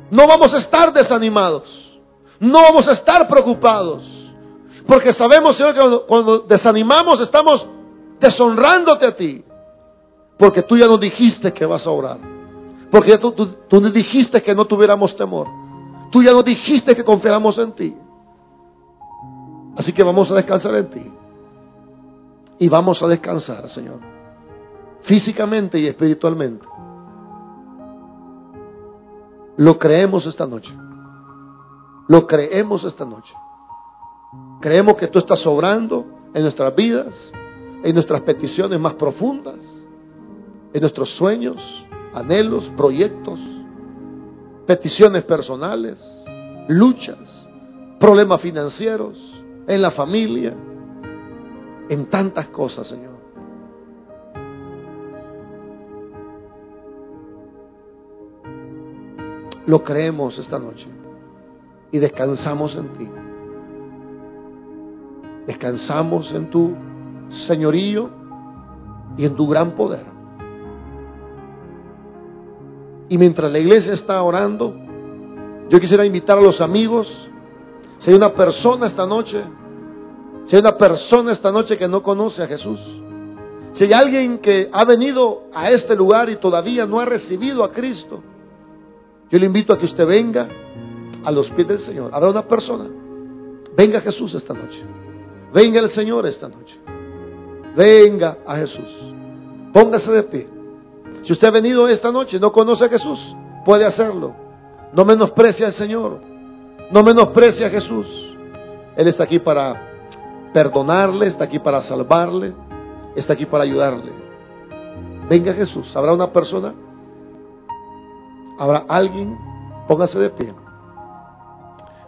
no vamos a estar desanimados. No vamos a estar preocupados. Porque sabemos, Señor, que cuando, desanimamos estamos deshonrándote a ti. Porque tú ya nos dijiste que vas a orar. Porque tú, tú, nos dijiste que no tuviéramos temor. Tú ya nos dijiste que confiáramos en ti. Así que vamos a descansar en ti. Y vamos a descansar, Señor. Físicamente y espiritualmente. Lo creemos esta noche. Lo creemos esta noche. Creemos que tú estás sobrando en nuestras vidas, en nuestras peticiones más profundas, en nuestros sueños, anhelos, proyectos, peticiones personales, luchas, problemas financieros, en la familia, en tantas cosas, Señor. Lo creemos esta noche y descansamos en ti. Descansamos en tu señorío y en tu gran poder. Y mientras la iglesia está orando, yo quisiera invitar a los amigos, si hay una persona esta noche, si hay una persona esta noche que no conoce a Jesús, si hay alguien que ha venido a este lugar y todavía no ha recibido a Cristo, yo le invito a que usted venga a los pies del Señor. Habrá una persona. Venga Jesús esta noche. Venga el Señor esta noche. Venga a Jesús. Póngase de pie. Si usted ha venido esta noche y no conoce a Jesús, puede hacerlo. No menosprecie al Señor. No menosprecie a Jesús. Él está aquí para perdonarle, está aquí para salvarle, está aquí para ayudarle. Venga Jesús. ¿Habrá una persona? ¿Habrá alguien? Póngase de pie.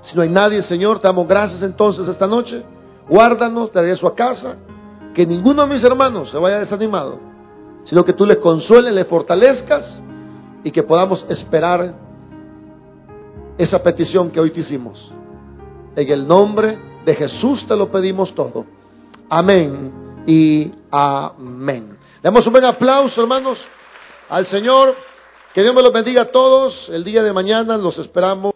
Si no hay nadie, Señor, te damos gracias entonces esta noche. Guárdanos, te regreso a casa. Que ninguno de mis hermanos se vaya desanimado, sino que tú les consueles, les fortalezcas y que podamos esperar esa petición que hoy te hicimos. En el nombre de Jesús te lo pedimos todo. Amén y amén. Damos un buen aplauso, hermanos, al Señor. Que Dios me los bendiga a todos. El día de mañana los esperamos.